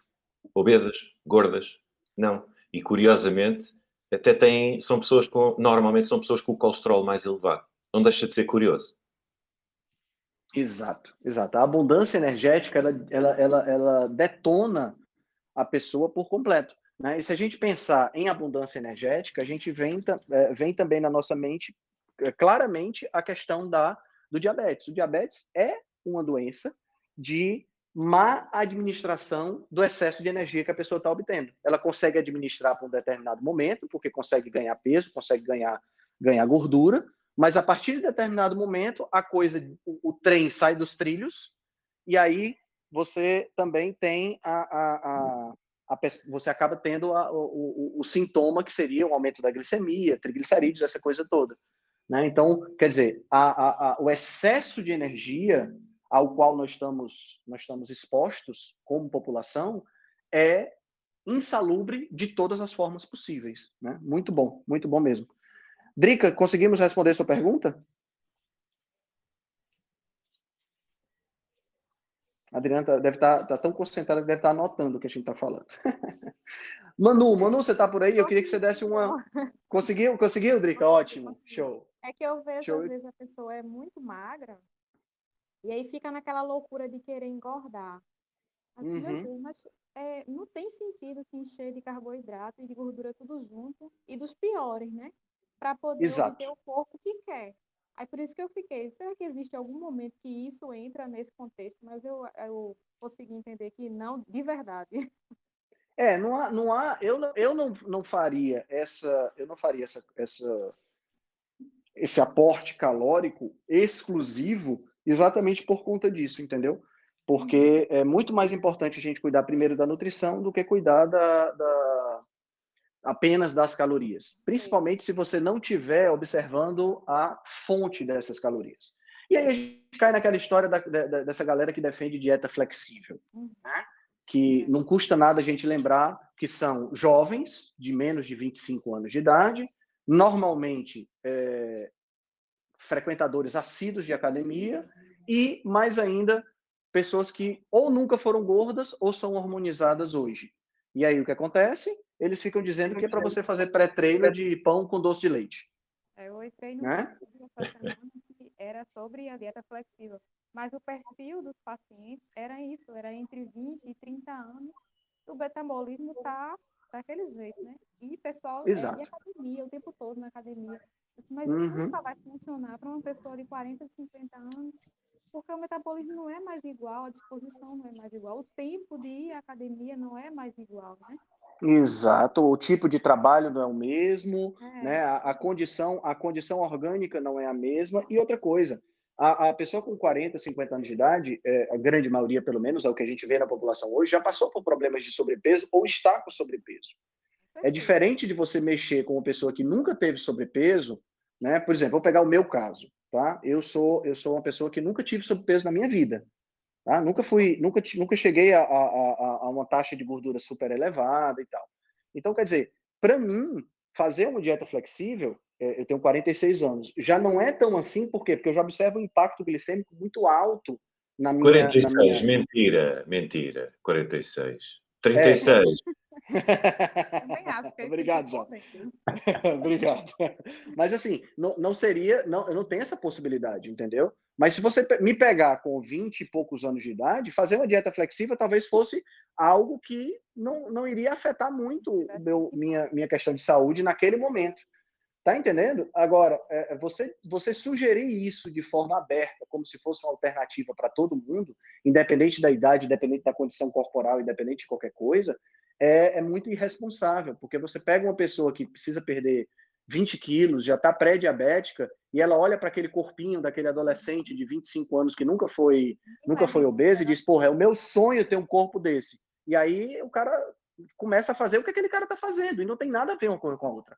obesas, gordas, não. E curiosamente, até têm, são pessoas com, normalmente são pessoas com o colesterol mais elevado. Não deixa de ser curioso. Exato, exato. A abundância energética, ela, ela, ela, ela detona a pessoa por completo. Né? E se a gente pensar em abundância energética, a gente vem, é, vem também na nossa mente é, claramente a questão da, do diabetes. O diabetes é uma doença de má administração do excesso de energia que a pessoa está obtendo. Ela consegue administrar por um determinado momento, porque consegue ganhar peso, consegue ganhar, ganhar gordura, mas a partir de determinado momento, a coisa, o, o trem sai dos trilhos, e aí você também tem a, a, a, a você acaba tendo o, o, o, sintoma que seria o aumento da glicemia, triglicerídeos, essa coisa toda. Né? Então, quer dizer, a, a, o excesso de energia ao qual nós estamos, nós estamos expostos como população é insalubre de todas as formas possíveis. Né? Muito bom, muito bom mesmo. Drica, conseguimos responder sua pergunta? A Adriana tá, deve estar tá, tá tão concentrada que deve estar tá anotando o que a gente está falando. *laughs* Manu, Manu, você está por aí? Eu queria que você desse uma. Conseguiu? Conseguiu, Drica? Ótimo. Show. É que eu vejo, Show. às vezes, a pessoa é muito magra e aí fica naquela loucura de querer engordar. Assim, uhum. Mas é, não tem sentido se encher de carboidrato e de gordura tudo junto e dos piores, né? Para poder Exato. obter o corpo que quer. Aí por isso que eu fiquei, será que existe algum momento que isso entra nesse contexto? Mas eu, eu consegui entender que não, de verdade. *laughs* É, não há, não há eu, não, eu não, não faria essa, eu não faria essa, essa esse aporte calórico exclusivo exatamente por conta disso, entendeu? Porque uhum. é muito mais importante a gente cuidar primeiro da nutrição do que cuidar da, da apenas das calorias. Principalmente se você não estiver observando a fonte dessas calorias. E aí a gente cai naquela história da, da, dessa galera que defende dieta flexível, uhum. né? que não custa nada a gente lembrar que são jovens de menos de 25 anos de idade, normalmente é, frequentadores assíduos de academia e, mais ainda, pessoas que ou nunca foram gordas ou são hormonizadas hoje. E aí o que acontece? Eles ficam dizendo que é para você fazer pré-treino de pão com doce de leite. É, eu entrei no né? *laughs* que era sobre a dieta flexível, mas o perfil dos pacientes era isso, era entre 20 e 30 anos. O metabolismo está daquele jeito, né? E pessoal Exato. É de academia, o tempo todo na academia. Mas isso uhum. nunca vai funcionar para uma pessoa de 40, 50 anos, porque o metabolismo não é mais igual, a disposição não é mais igual, o tempo de ir à academia não é mais igual, né? Exato, o tipo de trabalho não é o mesmo, é. né? A, a, condição, a condição orgânica não é a mesma. E outra coisa, a, a pessoa com 40, 50 anos de idade, é, a grande maioria, pelo menos, é o que a gente vê na população hoje, já passou por problemas de sobrepeso ou está com sobrepeso. É diferente de você mexer com uma pessoa que nunca teve sobrepeso, né? Por exemplo, vou pegar o meu caso, tá? Eu sou eu sou uma pessoa que nunca tive sobrepeso na minha vida, tá? Nunca fui, nunca nunca cheguei a, a, a uma taxa de gordura super elevada e tal. Então, quer dizer, para mim fazer uma dieta flexível é, eu tenho 46 anos. Já não é tão assim, por quê? Porque eu já observo um impacto glicêmico muito alto na minha... 46, na minha... mentira, mentira, 46. 36. Também acho que Obrigado, João. *laughs* Obrigado. Mas assim, não, não seria, não, eu não tenho essa possibilidade, entendeu? Mas se você me pegar com 20 e poucos anos de idade, fazer uma dieta flexível talvez fosse algo que não, não iria afetar muito meu, minha, minha questão de saúde naquele momento. Tá entendendo? Agora, é, você, você sugerir isso de forma aberta, como se fosse uma alternativa para todo mundo, independente da idade, independente da condição corporal, independente de qualquer coisa, é, é muito irresponsável, porque você pega uma pessoa que precisa perder 20 quilos, já está pré-diabética, e ela olha para aquele corpinho daquele adolescente de 25 anos que nunca foi, nunca foi obeso e diz: Porra, é o meu sonho ter um corpo desse. E aí o cara começa a fazer o que aquele cara está fazendo, e não tem nada a ver uma coisa com a outra.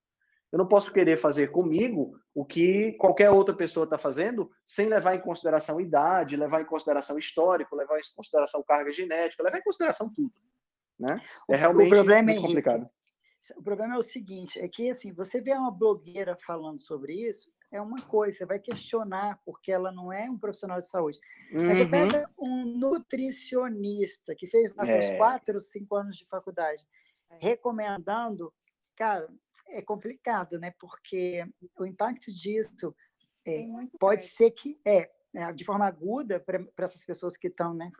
Eu não posso querer fazer comigo o que qualquer outra pessoa está fazendo sem levar em consideração idade, levar em consideração histórico, levar em consideração carga genética, levar em consideração tudo. Né? É realmente o problema muito é, complicado. O problema é o seguinte, é que assim, você vê uma blogueira falando sobre isso, é uma coisa, você vai questionar, porque ela não é um profissional de saúde. Uhum. Mas você pega um nutricionista que fez é. uns quatro, cinco anos de faculdade, recomendando, cara, é complicado, né? Porque o impacto disso é, pode ser que é, é de forma aguda para essas pessoas que estão né,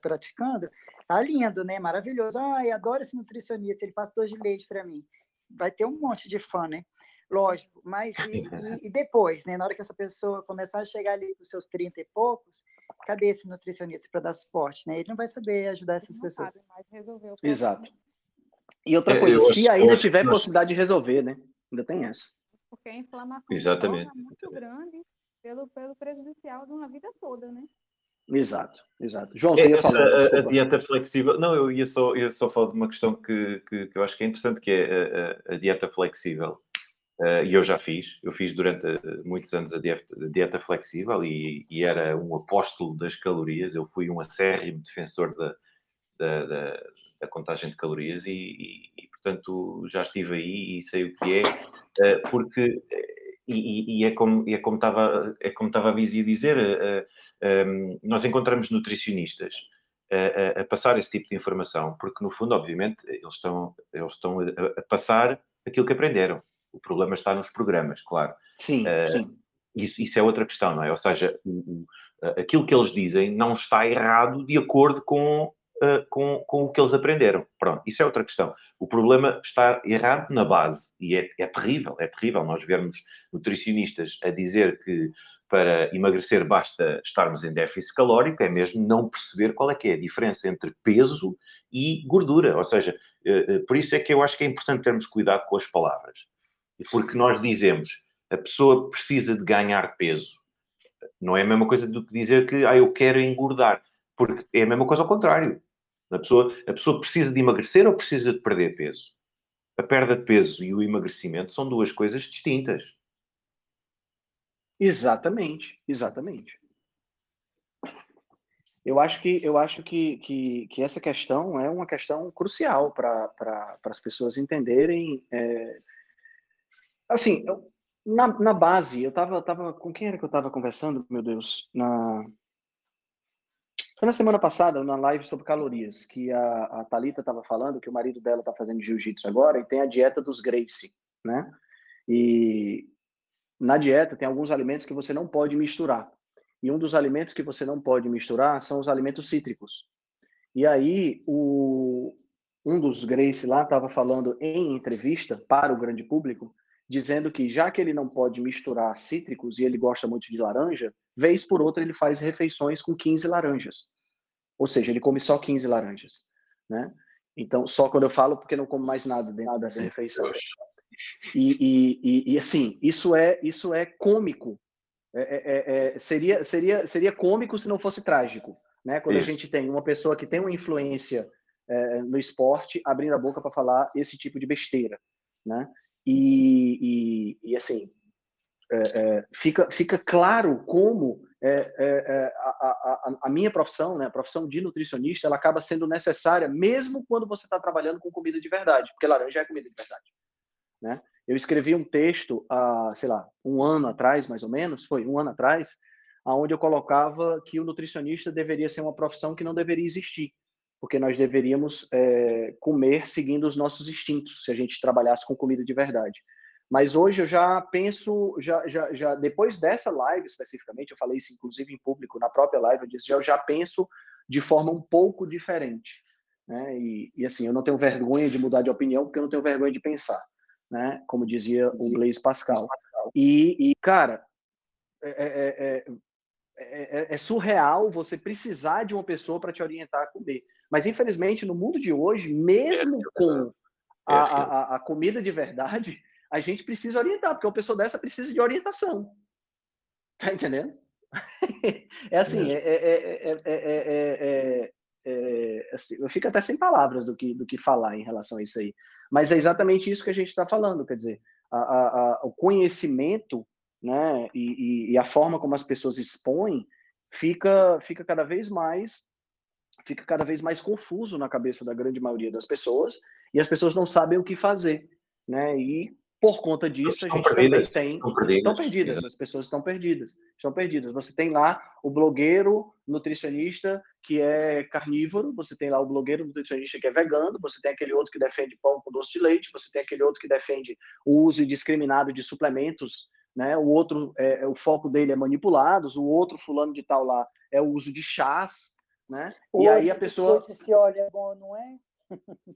praticando, tá lindo, né? Maravilhoso. Ai, adoro esse nutricionista, ele passa dois de leite para mim. Vai ter um monte de fã, né? Lógico, mas e, e, e, depois, né? Na hora que essa pessoa começar a chegar ali para os seus 30 e poucos, cadê esse nutricionista para dar suporte, né? Ele não vai saber ajudar essas pessoas. Exato. E outra é, coisa, eu se ainda tiver possibilidade de resolver, né? Ainda tem essa. Porque a inflamação Exatamente. é muito grande pelo, pelo prejudicial de uma vida toda, né? Exato, exato. João, você ia falar. A, a, dieta flexível. Não, eu ia só, ia só falar de uma questão que, que, que eu acho que é interessante, que é a, a dieta flexível. Uh, e eu já fiz, eu fiz durante uh, muitos anos a dieta, a dieta flexível e, e, era um apóstolo das calorias. Eu fui um acérrimo defensor da, da, da, da contagem de calorias e, e, e, portanto, já estive aí e sei o que é, eh, porque, eh, e, e é, como, é, como estava, é como estava a Vizia a dizer, eh, um, nós encontramos nutricionistas a, a, passar esse tipo de informação, porque, no fundo, obviamente, eles estão, eles estão a, a passar aquilo que aprenderam. O problema está nos programas, claro. Sim, uh, sim. Isso, isso, é outra questão, não é? Ou seja, o, o, aquilo que eles dizem não está errado de acordo com uh, com, com o que eles aprenderam. Pronto, isso é outra questão. O problema está errado na base e é, é terrível, é terrível nós vermos nutricionistas a dizer que para emagrecer basta estarmos em déficit calórico, é mesmo não perceber qual é que é a diferença entre peso e gordura. Ou seja, uh, uh, por isso é que eu acho que é importante termos cuidado com as palavras. Porque nós dizemos, a pessoa precisa de ganhar peso. Não é a mesma coisa do que dizer que ah, eu quero engordar. Porque é a mesma coisa ao contrário. A pessoa, a pessoa precisa de emagrecer ou precisa de perder peso? A perda de peso e o emagrecimento são duas coisas distintas. Exatamente, exatamente. Eu acho que eu acho que, que, que essa questão é uma questão crucial para as pessoas entenderem. É... Assim, eu, na, na base, eu estava tava, com quem era que eu estava conversando, meu Deus? Na, foi na semana passada, na live sobre calorias, que a, a Thalita estava falando que o marido dela está fazendo jiu-jitsu agora e tem a dieta dos Gracie, né? E na dieta tem alguns alimentos que você não pode misturar. E um dos alimentos que você não pode misturar são os alimentos cítricos. E aí, o, um dos Gracie lá estava falando em entrevista para o grande público, dizendo que já que ele não pode misturar cítricos e ele gosta muito de laranja, vez por outra ele faz refeições com 15 laranjas. Ou seja, ele come só 15 laranjas, né? Então, só quando eu falo porque não como mais nada dentro dessa refeição. E, e, e, e assim, isso é isso é cômico. É, é, é, é seria seria seria cômico se não fosse trágico, né? Quando isso. a gente tem uma pessoa que tem uma influência é, no esporte abrindo a boca para falar esse tipo de besteira, né? E, e, e assim, é, é, fica, fica claro como é, é, a, a, a, minha profissão, né, a profissão de nutricionista, ela acaba sendo necessária mesmo quando você está trabalhando com comida de verdade, porque laranja é comida de verdade. Né? Eu escrevi um texto há, sei lá, um ano atrás, mais ou menos, foi um ano atrás, aonde eu colocava que o nutricionista deveria ser uma profissão que não deveria existir, porque nós deveríamos é, comer seguindo os nossos instintos, se a gente trabalhasse com comida de verdade. Mas hoje eu já penso, já, já, já depois dessa live especificamente, eu falei isso inclusive em público, na própria live, eu disse, já, eu já penso de forma um pouco diferente. Né? E, e, assim, eu não tenho vergonha de mudar de opinião, porque eu não tenho vergonha de pensar, né? Como dizia o Blaise Pascal. E, e cara, é, é, é, é, surreal você precisar de uma pessoa para te orientar a comer. Mas infelizmente no mundo de hoje, mesmo com a, a, a comida de verdade, a gente precisa orientar, porque uma pessoa dessa precisa de orientação. Tá entendendo? *laughs* É assim, é, é, é, é, assim, eu fico até sem palavras do que, do que falar em relação a isso aí. Mas é exatamente isso que a gente está falando, quer dizer, a, a, a, o conhecimento né, e, e, e, a forma como as pessoas expõem fica, fica cada vez mais fica cada vez mais confuso na cabeça da grande maioria das pessoas e as pessoas não sabem o que fazer, né? E por conta disso, a gente perdidas, tem. Estão perdidas. Estão perdidas, as pessoas estão perdidas. Estão perdidas. Você tem lá o blogueiro nutricionista que é carnívoro, você tem lá o blogueiro nutricionista que é vegano, você tem aquele outro que defende pão com doce de leite, você tem aquele outro que defende o uso indiscriminado de suplementos, né? O outro, é, é o foco dele é manipulados, o outro fulano de tal lá é o uso de chás, né? e aí a pessoa se olha bom, não é?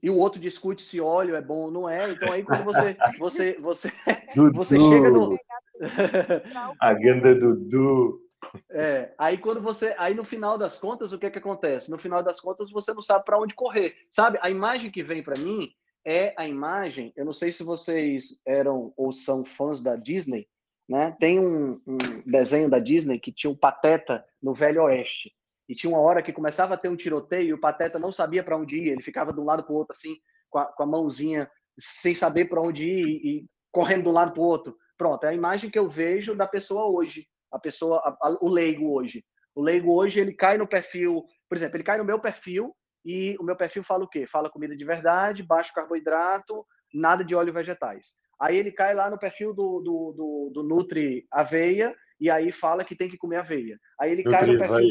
E o outro discute se óleo é bom ou não é. Então aí quando você você você *laughs* você chega no a ganda Dudu. É, aí quando você, aí no final das contas, o que é que acontece? No final das contas, você não sabe para onde correr. Sabe? A imagem que vem para mim é a imagem, eu não sei se vocês eram ou são fãs da Disney, né? Tem um, um desenho da Disney que tinha um pateta no Velho Oeste. E tinha uma hora que começava a ter um tiroteio e o Pateta não sabia para onde ir, ele ficava de um lado para o outro, assim, com a, com a mãozinha, sem saber para onde ir e, e correndo de um lado para o outro. Pronto, é a imagem que eu vejo da pessoa hoje, a pessoa, a, a, o leigo hoje. O leigo hoje, ele cai no perfil, por exemplo, ele cai no meu perfil e o meu perfil fala o quê? Fala comida de verdade, baixo carboidrato, nada de óleo vegetais. Aí ele cai lá no perfil do, do, do, do Nutri Aveia e aí fala que tem que comer aveia. Aí ele cai no perfil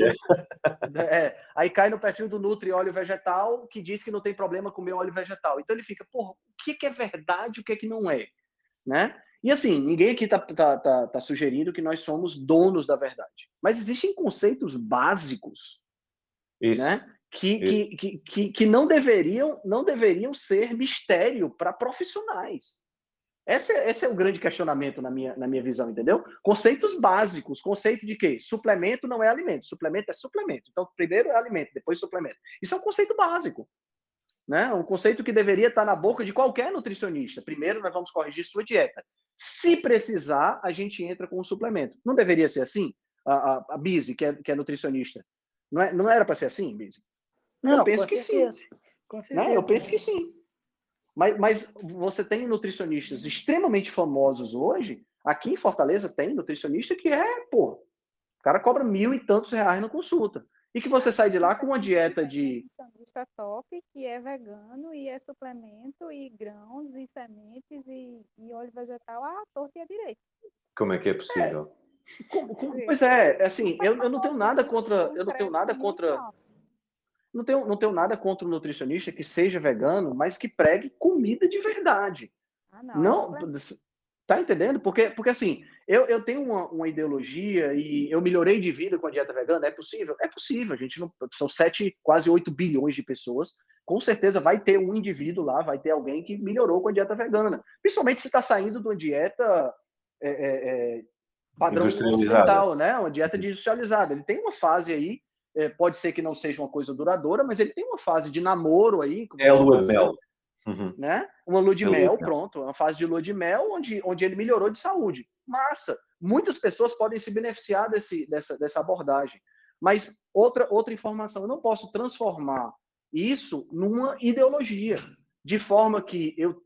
do, *laughs* é, aí cai no perfil do Nutri óleo vegetal, que diz que não tem problema comer óleo vegetal. Então ele fica, porra, o que, que é verdade, o que é que não é, né? E assim, ninguém aqui está tá, tá, tá sugerindo que nós somos donos da verdade. Mas existem conceitos básicos, Isso. né? Que, que, que, que, não deveriam não deveriam ser mistério para profissionais. Esse é, esse é o grande questionamento na minha, na minha visão, entendeu? Conceitos básicos, conceito de quê? Suplemento não é alimento, suplemento é suplemento. Então, primeiro é alimento, depois suplemento. Isso é um conceito básico. Né? Um conceito que deveria estar na boca de qualquer nutricionista. Primeiro, nós vamos corrigir sua dieta. Se precisar, a gente entra com um suplemento. Não deveria ser assim? A, a, a Bizi, que é, que é nutricionista. Não, é, não era para ser assim, Bizi? Não, eu penso que certeza. sim. Com certeza. Né? Eu penso que sim. Mas, mas você tem nutricionistas extremamente famosos hoje. Aqui em Fortaleza tem nutricionista que é, pô, o cara cobra mil e tantos reais na consulta. E que você sai de lá com uma dieta de. Nutricionista top, que é vegano e é suplemento, e grãos, e sementes, e, e óleo vegetal à torta e à direita. Como é que é possível? É, pois é, assim, eu, eu não tenho nada contra. Eu não tenho nada contra não tenho, não tenho nada contra o nutricionista que seja vegano, mas que pregue comida de verdade. Ah, não. não tá entendendo? Porque, porque assim, eu, eu tenho uma, uma, ideologia e eu melhorei de vida com a dieta vegana. É possível? É possível. A gente não. São 7, quase 8 bilhões de pessoas. Com certeza vai ter um indivíduo lá, vai ter alguém que melhorou com a dieta vegana. Principalmente se está saindo de uma dieta é, é, é, padrão ocidental, né? Uma dieta industrializada. Ele tem uma fase aí é, pode ser que não seja uma coisa duradoura, mas ele tem uma fase de namoro aí. É a lua de mel. Uhum. Né? Uma lua de é mel, lua. pronto. Uma fase de lua de mel onde, onde ele melhorou de saúde. Massa! Muitas pessoas podem se beneficiar desse, dessa, dessa abordagem. Mas outra, outra informação, eu não posso transformar isso numa ideologia, de forma que eu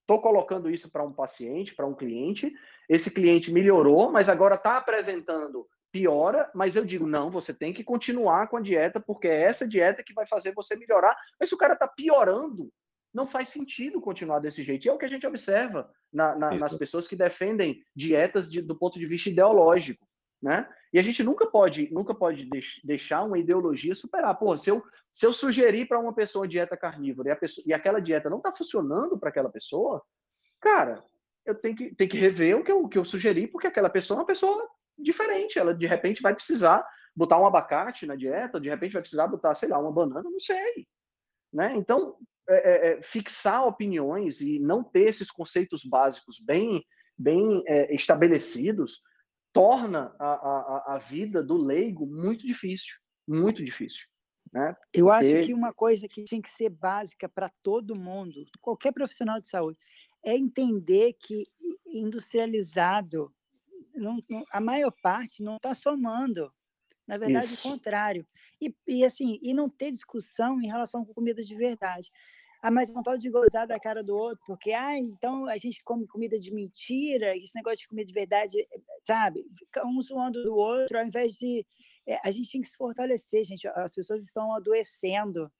estou colocando isso para um paciente, para um cliente, esse cliente melhorou, mas agora está apresentando piora, mas eu digo, não, você tem que continuar com a dieta, porque é essa dieta que vai fazer você melhorar. Mas se o cara está piorando, não faz sentido continuar desse jeito. E é o que a gente observa na, na, nas pessoas que defendem dietas de, do ponto de vista ideológico, né? E a gente nunca pode, nunca pode deixar uma ideologia superar. Pô, se eu, se eu sugerir para uma pessoa dieta carnívora e, pessoa, e aquela dieta não está funcionando para aquela pessoa, cara, eu tenho que, tenho que rever o que, eu, o que eu sugeri, porque aquela pessoa é uma pessoa diferente. Ela, de repente, vai precisar botar um abacate na dieta, de repente vai precisar botar, sei lá, uma banana, não sei. Né? Então, é, é, é, fixar opiniões e não ter esses conceitos básicos bem, bem é, estabelecidos torna a, a, a vida do leigo muito difícil, muito difícil. Né? Eu acho que uma coisa que tem que ser básica para todo mundo, qualquer profissional de saúde, é entender que industrializado, não, a maior parte não está somando. Na verdade, Isso. o contrário. E, e, assim, e não ter discussão em relação com comida de verdade. Ah, mas não pode gozar da cara do outro, porque, ah, então a gente come comida de mentira, esse negócio de comida de verdade, sabe? Fica um zoando do outro, ao invés de. É, a gente tem que se fortalecer, gente. As pessoas estão adoecendo.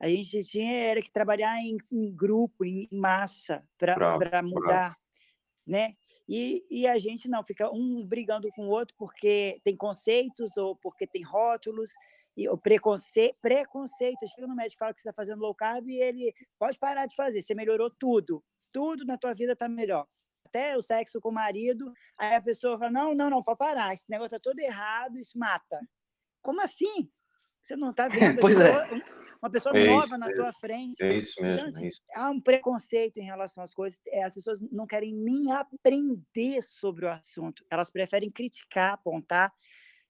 A gente tinha era que trabalhar em, em grupo, em massa, para mudar, né? E, e a gente não, fica um brigando com o outro porque tem conceitos ou porque tem rótulos, e o preconceito, preconceito. Você chega no médico e fala que você está fazendo low carb e ele pode parar de fazer, você melhorou tudo, tudo na tua vida está melhor. Até o sexo com o marido, aí a pessoa fala: não, não, não, pode parar, esse negócio está todo errado, isso mata. Como assim? Você não está *laughs* vendo pois é. Uma pessoa é nova na tua frente. É isso mesmo. Então, assim, é isso. Há um preconceito em relação às coisas. É, as pessoas não querem nem aprender sobre o assunto. Elas preferem criticar, apontar.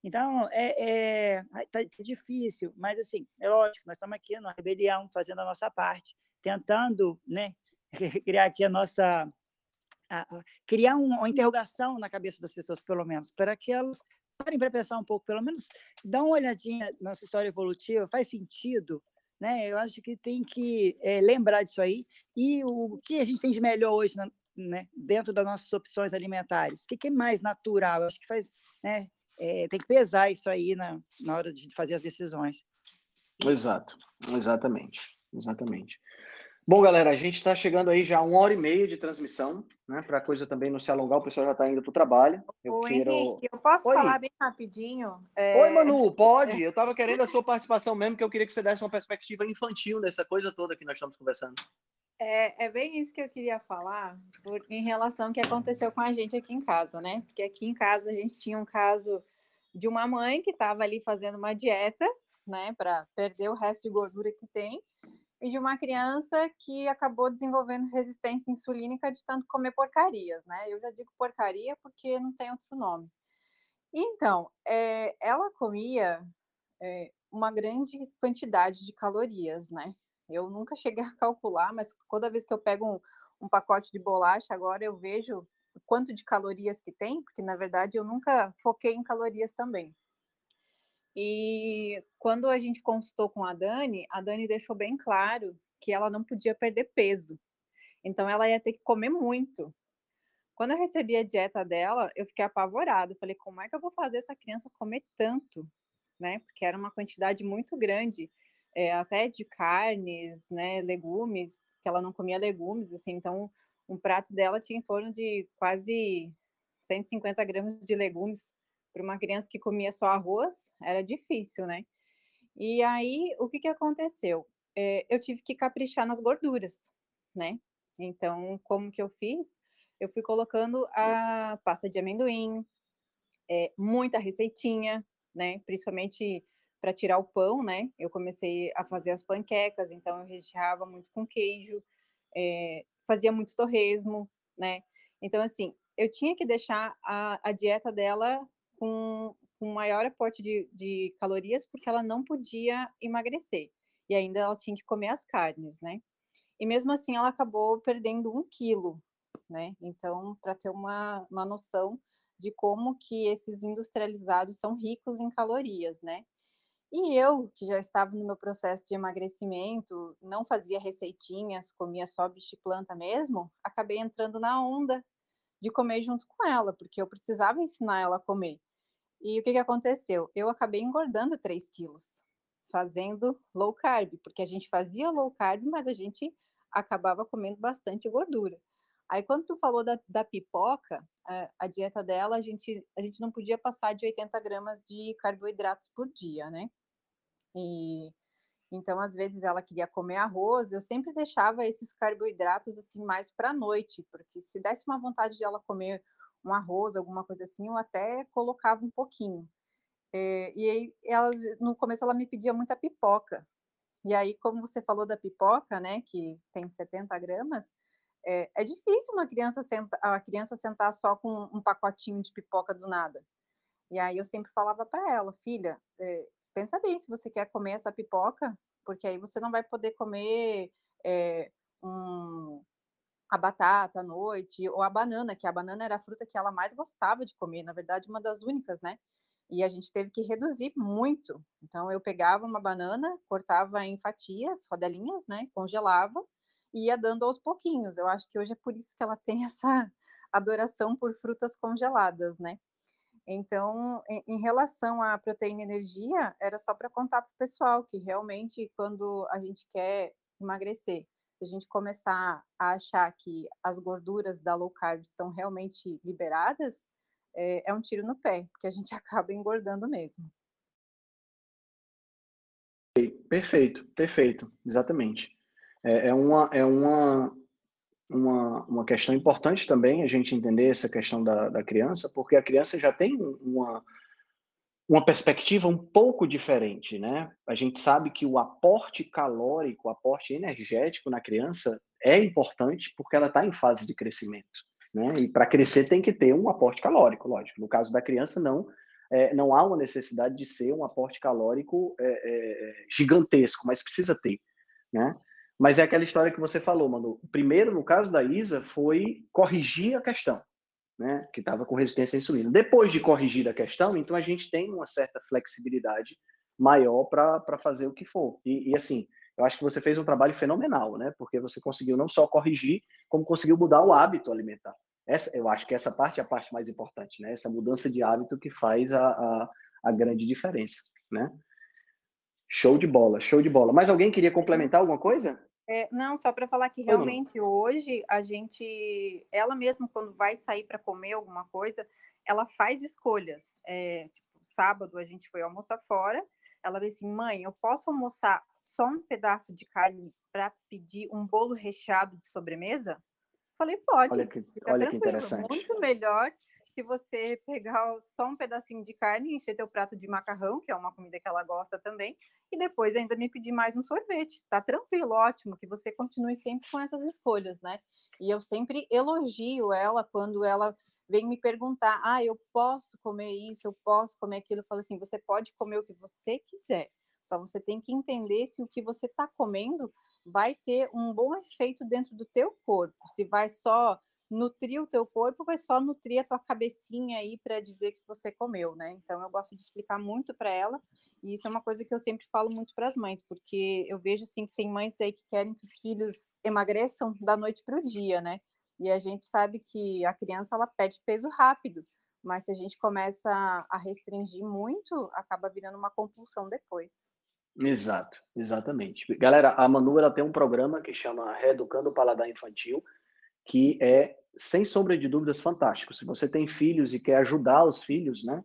Então, é, é tá difícil, mas assim, é lógico, nós estamos aqui na rebelião, fazendo a nossa parte, tentando né, *laughs* criar aqui a nossa. A, a, criar um, uma interrogação na cabeça das pessoas, pelo menos, para que elas parem para pensar um pouco, pelo menos dá uma olhadinha na nossa história evolutiva, faz sentido, né? Eu acho que tem que é, lembrar disso aí. E o, que a gente tem de melhor hoje, na, né, dentro das nossas opções alimentares? O que, que é mais natural? Eu acho que faz, né, é, tem que pesar isso aí na, na hora de fazer as decisões. Exato, exatamente, exatamente. Bom, galera, a gente está chegando aí já uma hora e meia de transmissão, né? Para a coisa também não se alongar, o pessoal já está indo para o trabalho. Eu Ô, quero... Henrique, eu posso Oi. falar bem rapidinho? É... Oi, Manu, pode? Eu estava querendo a sua participação mesmo, que eu queria que você desse uma perspectiva infantil nessa coisa toda que nós estamos conversando. É, é bem isso que eu queria falar, por, em relação ao que aconteceu com a gente aqui em casa, né? Porque aqui em casa a gente tinha um caso de uma mãe que estava ali fazendo uma dieta, né, para perder o resto de gordura que tem, e de uma criança que acabou desenvolvendo resistência insulínica de tanto comer porcarias, né? Eu já digo porcaria porque não tem outro nome. Então, é, ela comia é, uma grande quantidade de calorias, né? Eu nunca cheguei a calcular, mas toda vez que eu pego um, um pacote de bolacha, agora eu vejo o quanto de calorias que tem, porque na verdade eu nunca foquei em calorias também. E quando a gente consultou com a Dani, a Dani deixou bem claro que ela não podia perder peso. Então ela ia ter que comer muito. Quando eu recebi a dieta dela, eu fiquei apavorado. Falei, como é que eu vou fazer essa criança comer tanto? Né? Porque era uma quantidade muito grande, é, até de carnes, né, legumes, que ela não comia legumes, assim. Então, um prato dela tinha em torno de quase 150 gramas de legumes para uma criança que comia só arroz, era difícil, né? E aí, o que, que aconteceu? É, eu tive que caprichar nas gorduras, né? Então, como que eu fiz? Eu fui colocando a pasta de amendoim, é, muita receitinha, né? Principalmente para tirar o pão, né? Eu comecei a fazer as panquecas, então eu recheava muito com queijo, é, fazia muito torresmo, né? Então, assim, eu tinha que deixar a, a dieta dela com, com maior aporte de, de calorias, porque ela não podia emagrecer. E ainda ela tinha que comer as carnes, né? E mesmo assim ela acabou perdendo um quilo, né? Então, para ter uma, uma noção de como que esses industrializados são ricos em calorias, né? E eu, que já estava no meu processo de emagrecimento, não fazia receitinhas, comia só bicho planta mesmo, acabei entrando na onda de comer junto com ela, porque eu precisava ensinar ela a comer. E o que, que aconteceu? Eu acabei engordando 3 quilos, fazendo low carb, porque a gente fazia low carb, mas a gente acabava comendo bastante gordura. Aí, quando tu falou da, da pipoca, a, a, dieta dela, a gente, a gente não podia passar de 80 gramas de carboidratos por dia, né? E então, às vezes, ela queria comer arroz, eu sempre deixava esses carboidratos assim mais para noite, porque se desse uma vontade de ela comer um arroz, alguma coisa assim, eu até colocava um pouquinho. É, e aí, ela, no começo, ela me pedia muita pipoca. E aí, como você falou da pipoca, né, que tem 70 gramas, é, é difícil uma criança senta, a criança sentar só com um pacotinho de pipoca do nada. E aí eu sempre falava para ela, filha, é, pensa bem se você quer comer essa pipoca, porque aí você não vai poder comer é, um, a batata à noite, ou a banana, que a banana era a fruta que ela mais gostava de comer, na verdade, uma das únicas, né? E a gente teve que reduzir muito. Então, eu pegava uma banana, cortava em fatias, rodelinhas, né? Congelava e ia dando aos pouquinhos. Eu acho que hoje é por isso que ela tem *laughs* essa adoração por frutas congeladas, né? Então, em, relação à proteína e energia, era só para contar para o pessoal que realmente, quando a gente quer emagrecer, se a gente começar a achar que as gorduras da low carb são realmente liberadas, é, é um tiro no pé, porque a gente *laughs* acaba engordando mesmo. Perfeito, perfeito, exatamente. É, é, uma, é uma, uma, uma questão importante também a gente entender essa questão da, da criança, porque a criança já tem uma, uma perspectiva um pouco diferente, né? A gente sabe que o aporte calórico, o aporte energético na criança é importante porque ela está em fase de crescimento, né? E para crescer tem que ter um aporte calórico, lógico. No caso da criança, não, é, não há uma necessidade de ser um aporte calórico é, é, gigantesco, mas precisa ter, né? Mas é aquela história que você falou, mano. Primeiro, no caso da Isa, foi corrigir a questão né, que estava com resistência à insulina. Depois de corrigir a questão, então a gente tem uma certa flexibilidade maior para fazer o que for. E, e, assim, eu acho que você fez um trabalho fenomenal, né? Porque você conseguiu não só corrigir, como conseguiu mudar o hábito alimentar. Essa, eu acho que essa parte é a parte mais importante, né? Essa mudança de hábito que faz a, a, a grande diferença, né? Show de bola, show de bola. Mais alguém queria complementar alguma coisa? É, não, só para falar que realmente hoje a gente, ela mesma quando vai sair para comer alguma coisa, ela faz escolhas. É, tipo, sábado a gente foi almoçar fora, ela disse assim, mãe, eu posso almoçar só um pedaço de carne para pedir um bolo recheado de sobremesa? Falei, pode, olha que, fica olha tranquilo, muito melhor que você pegar só um pedacinho de carne, encher teu prato de macarrão, que é uma comida que ela gosta também, e depois ainda me pedir mais um sorvete. Tá tranquilo, ótimo, que você continue sempre com essas escolhas, né? E eu sempre elogio ela quando ela vem me perguntar: "Ah, eu posso comer isso, eu posso comer aquilo". Eu falo assim: "Você pode comer o que você quiser". Só você tem que entender se o que você está comendo vai ter um bom efeito dentro do teu corpo. Se vai só nutrir o teu corpo, vai só nutrir a tua cabecinha aí para dizer que você comeu, né? Então eu gosto de explicar muito para ela, e isso é uma coisa que eu sempre falo muito para as mães, porque eu vejo assim que tem mães aí que querem que os filhos emagreçam da noite para o dia, né? E a gente sabe que a criança ela pede peso rápido, mas se a gente começa a restringir muito, acaba virando uma compulsão depois. Exato, exatamente. Galera, a Manu ela tem um programa que chama Reeducando o Paladar Infantil, que é sem sombra de dúvidas, fantástico. Se você tem filhos e quer ajudar os filhos, né?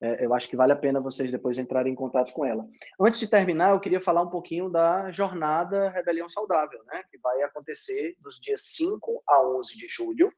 É, eu acho que vale a pena vocês depois entrarem em contato com ela. Antes de terminar, eu queria falar um pouquinho da jornada Rebelião Saudável, né? Que vai acontecer dos dias 5 a 11 de julho,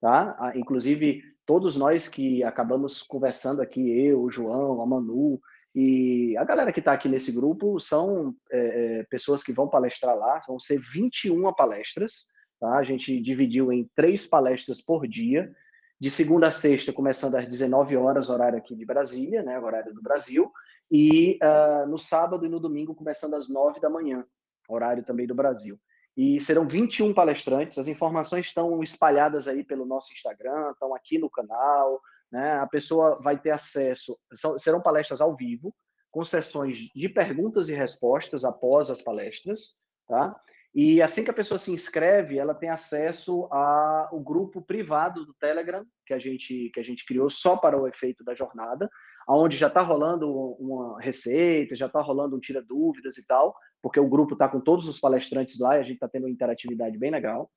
tá? Inclusive, todos nós que acabamos conversando aqui, eu, o João, a Manu, e a galera que está aqui nesse grupo são é, é, pessoas que vão palestrar lá, vão ser 21 palestras, Tá? A gente dividiu em três palestras por dia, de segunda a sexta, começando às 19 horas, horário aqui de Brasília, né, horário do Brasil, e uh, no sábado e no domingo, começando às 9 da manhã, horário também do Brasil. E serão 21 palestrantes, as informações estão espalhadas aí pelo nosso Instagram, estão aqui no canal, né? A pessoa vai ter acesso, serão palestras ao vivo, com sessões de perguntas e respostas após as palestras, tá? E assim que a pessoa se inscreve, ela tem acesso ao grupo privado do Telegram, que a gente, que a gente criou só para o efeito da jornada, onde já está rolando uma receita, já está rolando um tira-dúvidas e tal, porque o grupo está com todos os palestrantes lá e a gente está tendo uma interatividade bem legal.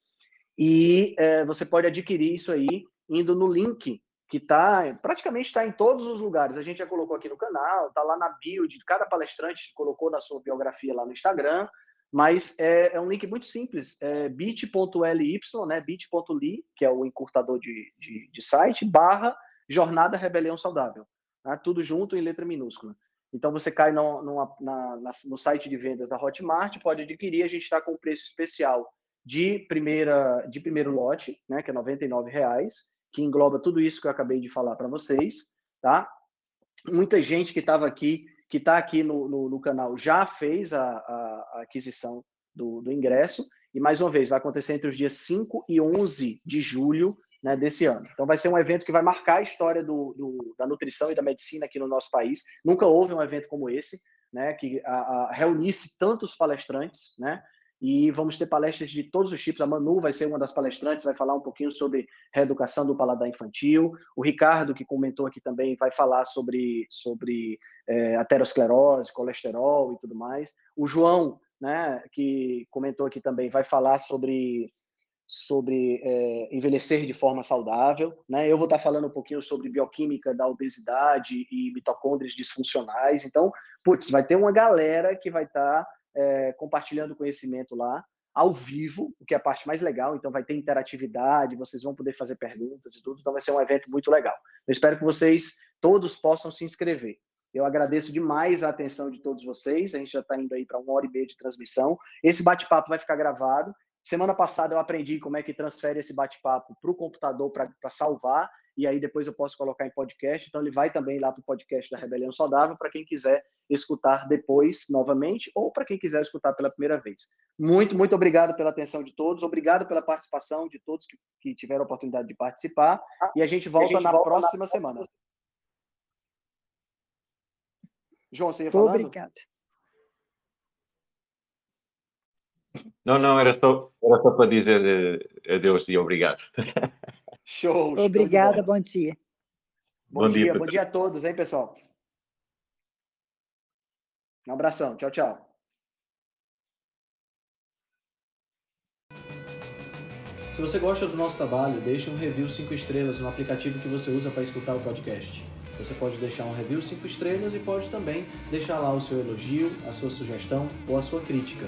E é, você pode adquirir isso aí indo no link que está praticamente está em todos os lugares. A gente já colocou aqui no canal, está lá na bio de cada palestrante, colocou na sua biografia lá no Instagram, mas é, é um link muito simples, é bit.ly, né, bit.ly, que é o encurtador de, de, de, site, barra Jornada Rebelião Saudável, né, tudo junto em letra minúscula. Então você cai no, na, na, no site de vendas da Hotmart, pode adquirir, a gente está com preço especial de primeira de primeiro lote, né, que é R$ reais que engloba tudo isso que eu acabei de falar para vocês, tá? Muita gente que estava aqui, que está aqui no, no, no, canal, já fez a, a, a aquisição do, do, ingresso, e mais uma vez, vai acontecer entre os dias 5 e 11 de julho né, desse ano. Então, vai ser um evento que vai marcar a história do, do, da nutrição e da medicina aqui no nosso país. Nunca houve um evento como esse, né, que a, reunisse tantos palestrantes, né, e vamos ter palestras de todos os tipos. A Manu vai ser uma das palestrantes, vai falar um pouquinho sobre reeducação do paladar infantil. O Ricardo, que comentou aqui também, vai falar sobre, sobre é, aterosclerose, colesterol e tudo mais. O João, né, que comentou aqui também, vai falar sobre sobre é, envelhecer de forma saudável, né? Eu vou estar falando um pouquinho sobre bioquímica da obesidade e mitocôndrias disfuncionais. Então, putz, vai ter uma galera que vai estar é, compartilhando conhecimento lá, ao vivo, o que é a parte mais legal. Então, vai ter interatividade, vocês vão poder fazer perguntas e tudo. Então, vai ser um evento muito legal. Eu espero que vocês todos possam se inscrever. Eu agradeço demais a atenção de todos vocês. A gente já está indo aí para uma hora e meia de transmissão. Esse bate-papo vai ficar gravado. Semana passada eu aprendi como é que transfere esse bate-papo para o computador para salvar e aí depois eu posso colocar em podcast. Então ele vai também lá para o podcast da Rebelião Saudável para quem quiser escutar depois novamente ou para quem quiser escutar pela primeira vez. Muito, muito obrigado pela atenção de todos, obrigado pela participação de todos que, que tiveram a oportunidade de participar e a gente volta, a gente na, volta próxima na semana. João, você ia falar? Obrigado. Não, não, era só, era só para dizer eh, adeus e obrigado. *laughs* Show. Obrigada, show bom dia. Bom, bom dia, dia bom dia a todos, hein, pessoal? Um abração, tchau, tchau. Se você gosta do nosso trabalho, deixe um review 5 estrelas no aplicativo que você usa para escutar o podcast. Você pode deixar um review 5 estrelas e pode também deixar lá o seu elogio, a sua sugestão ou a sua crítica.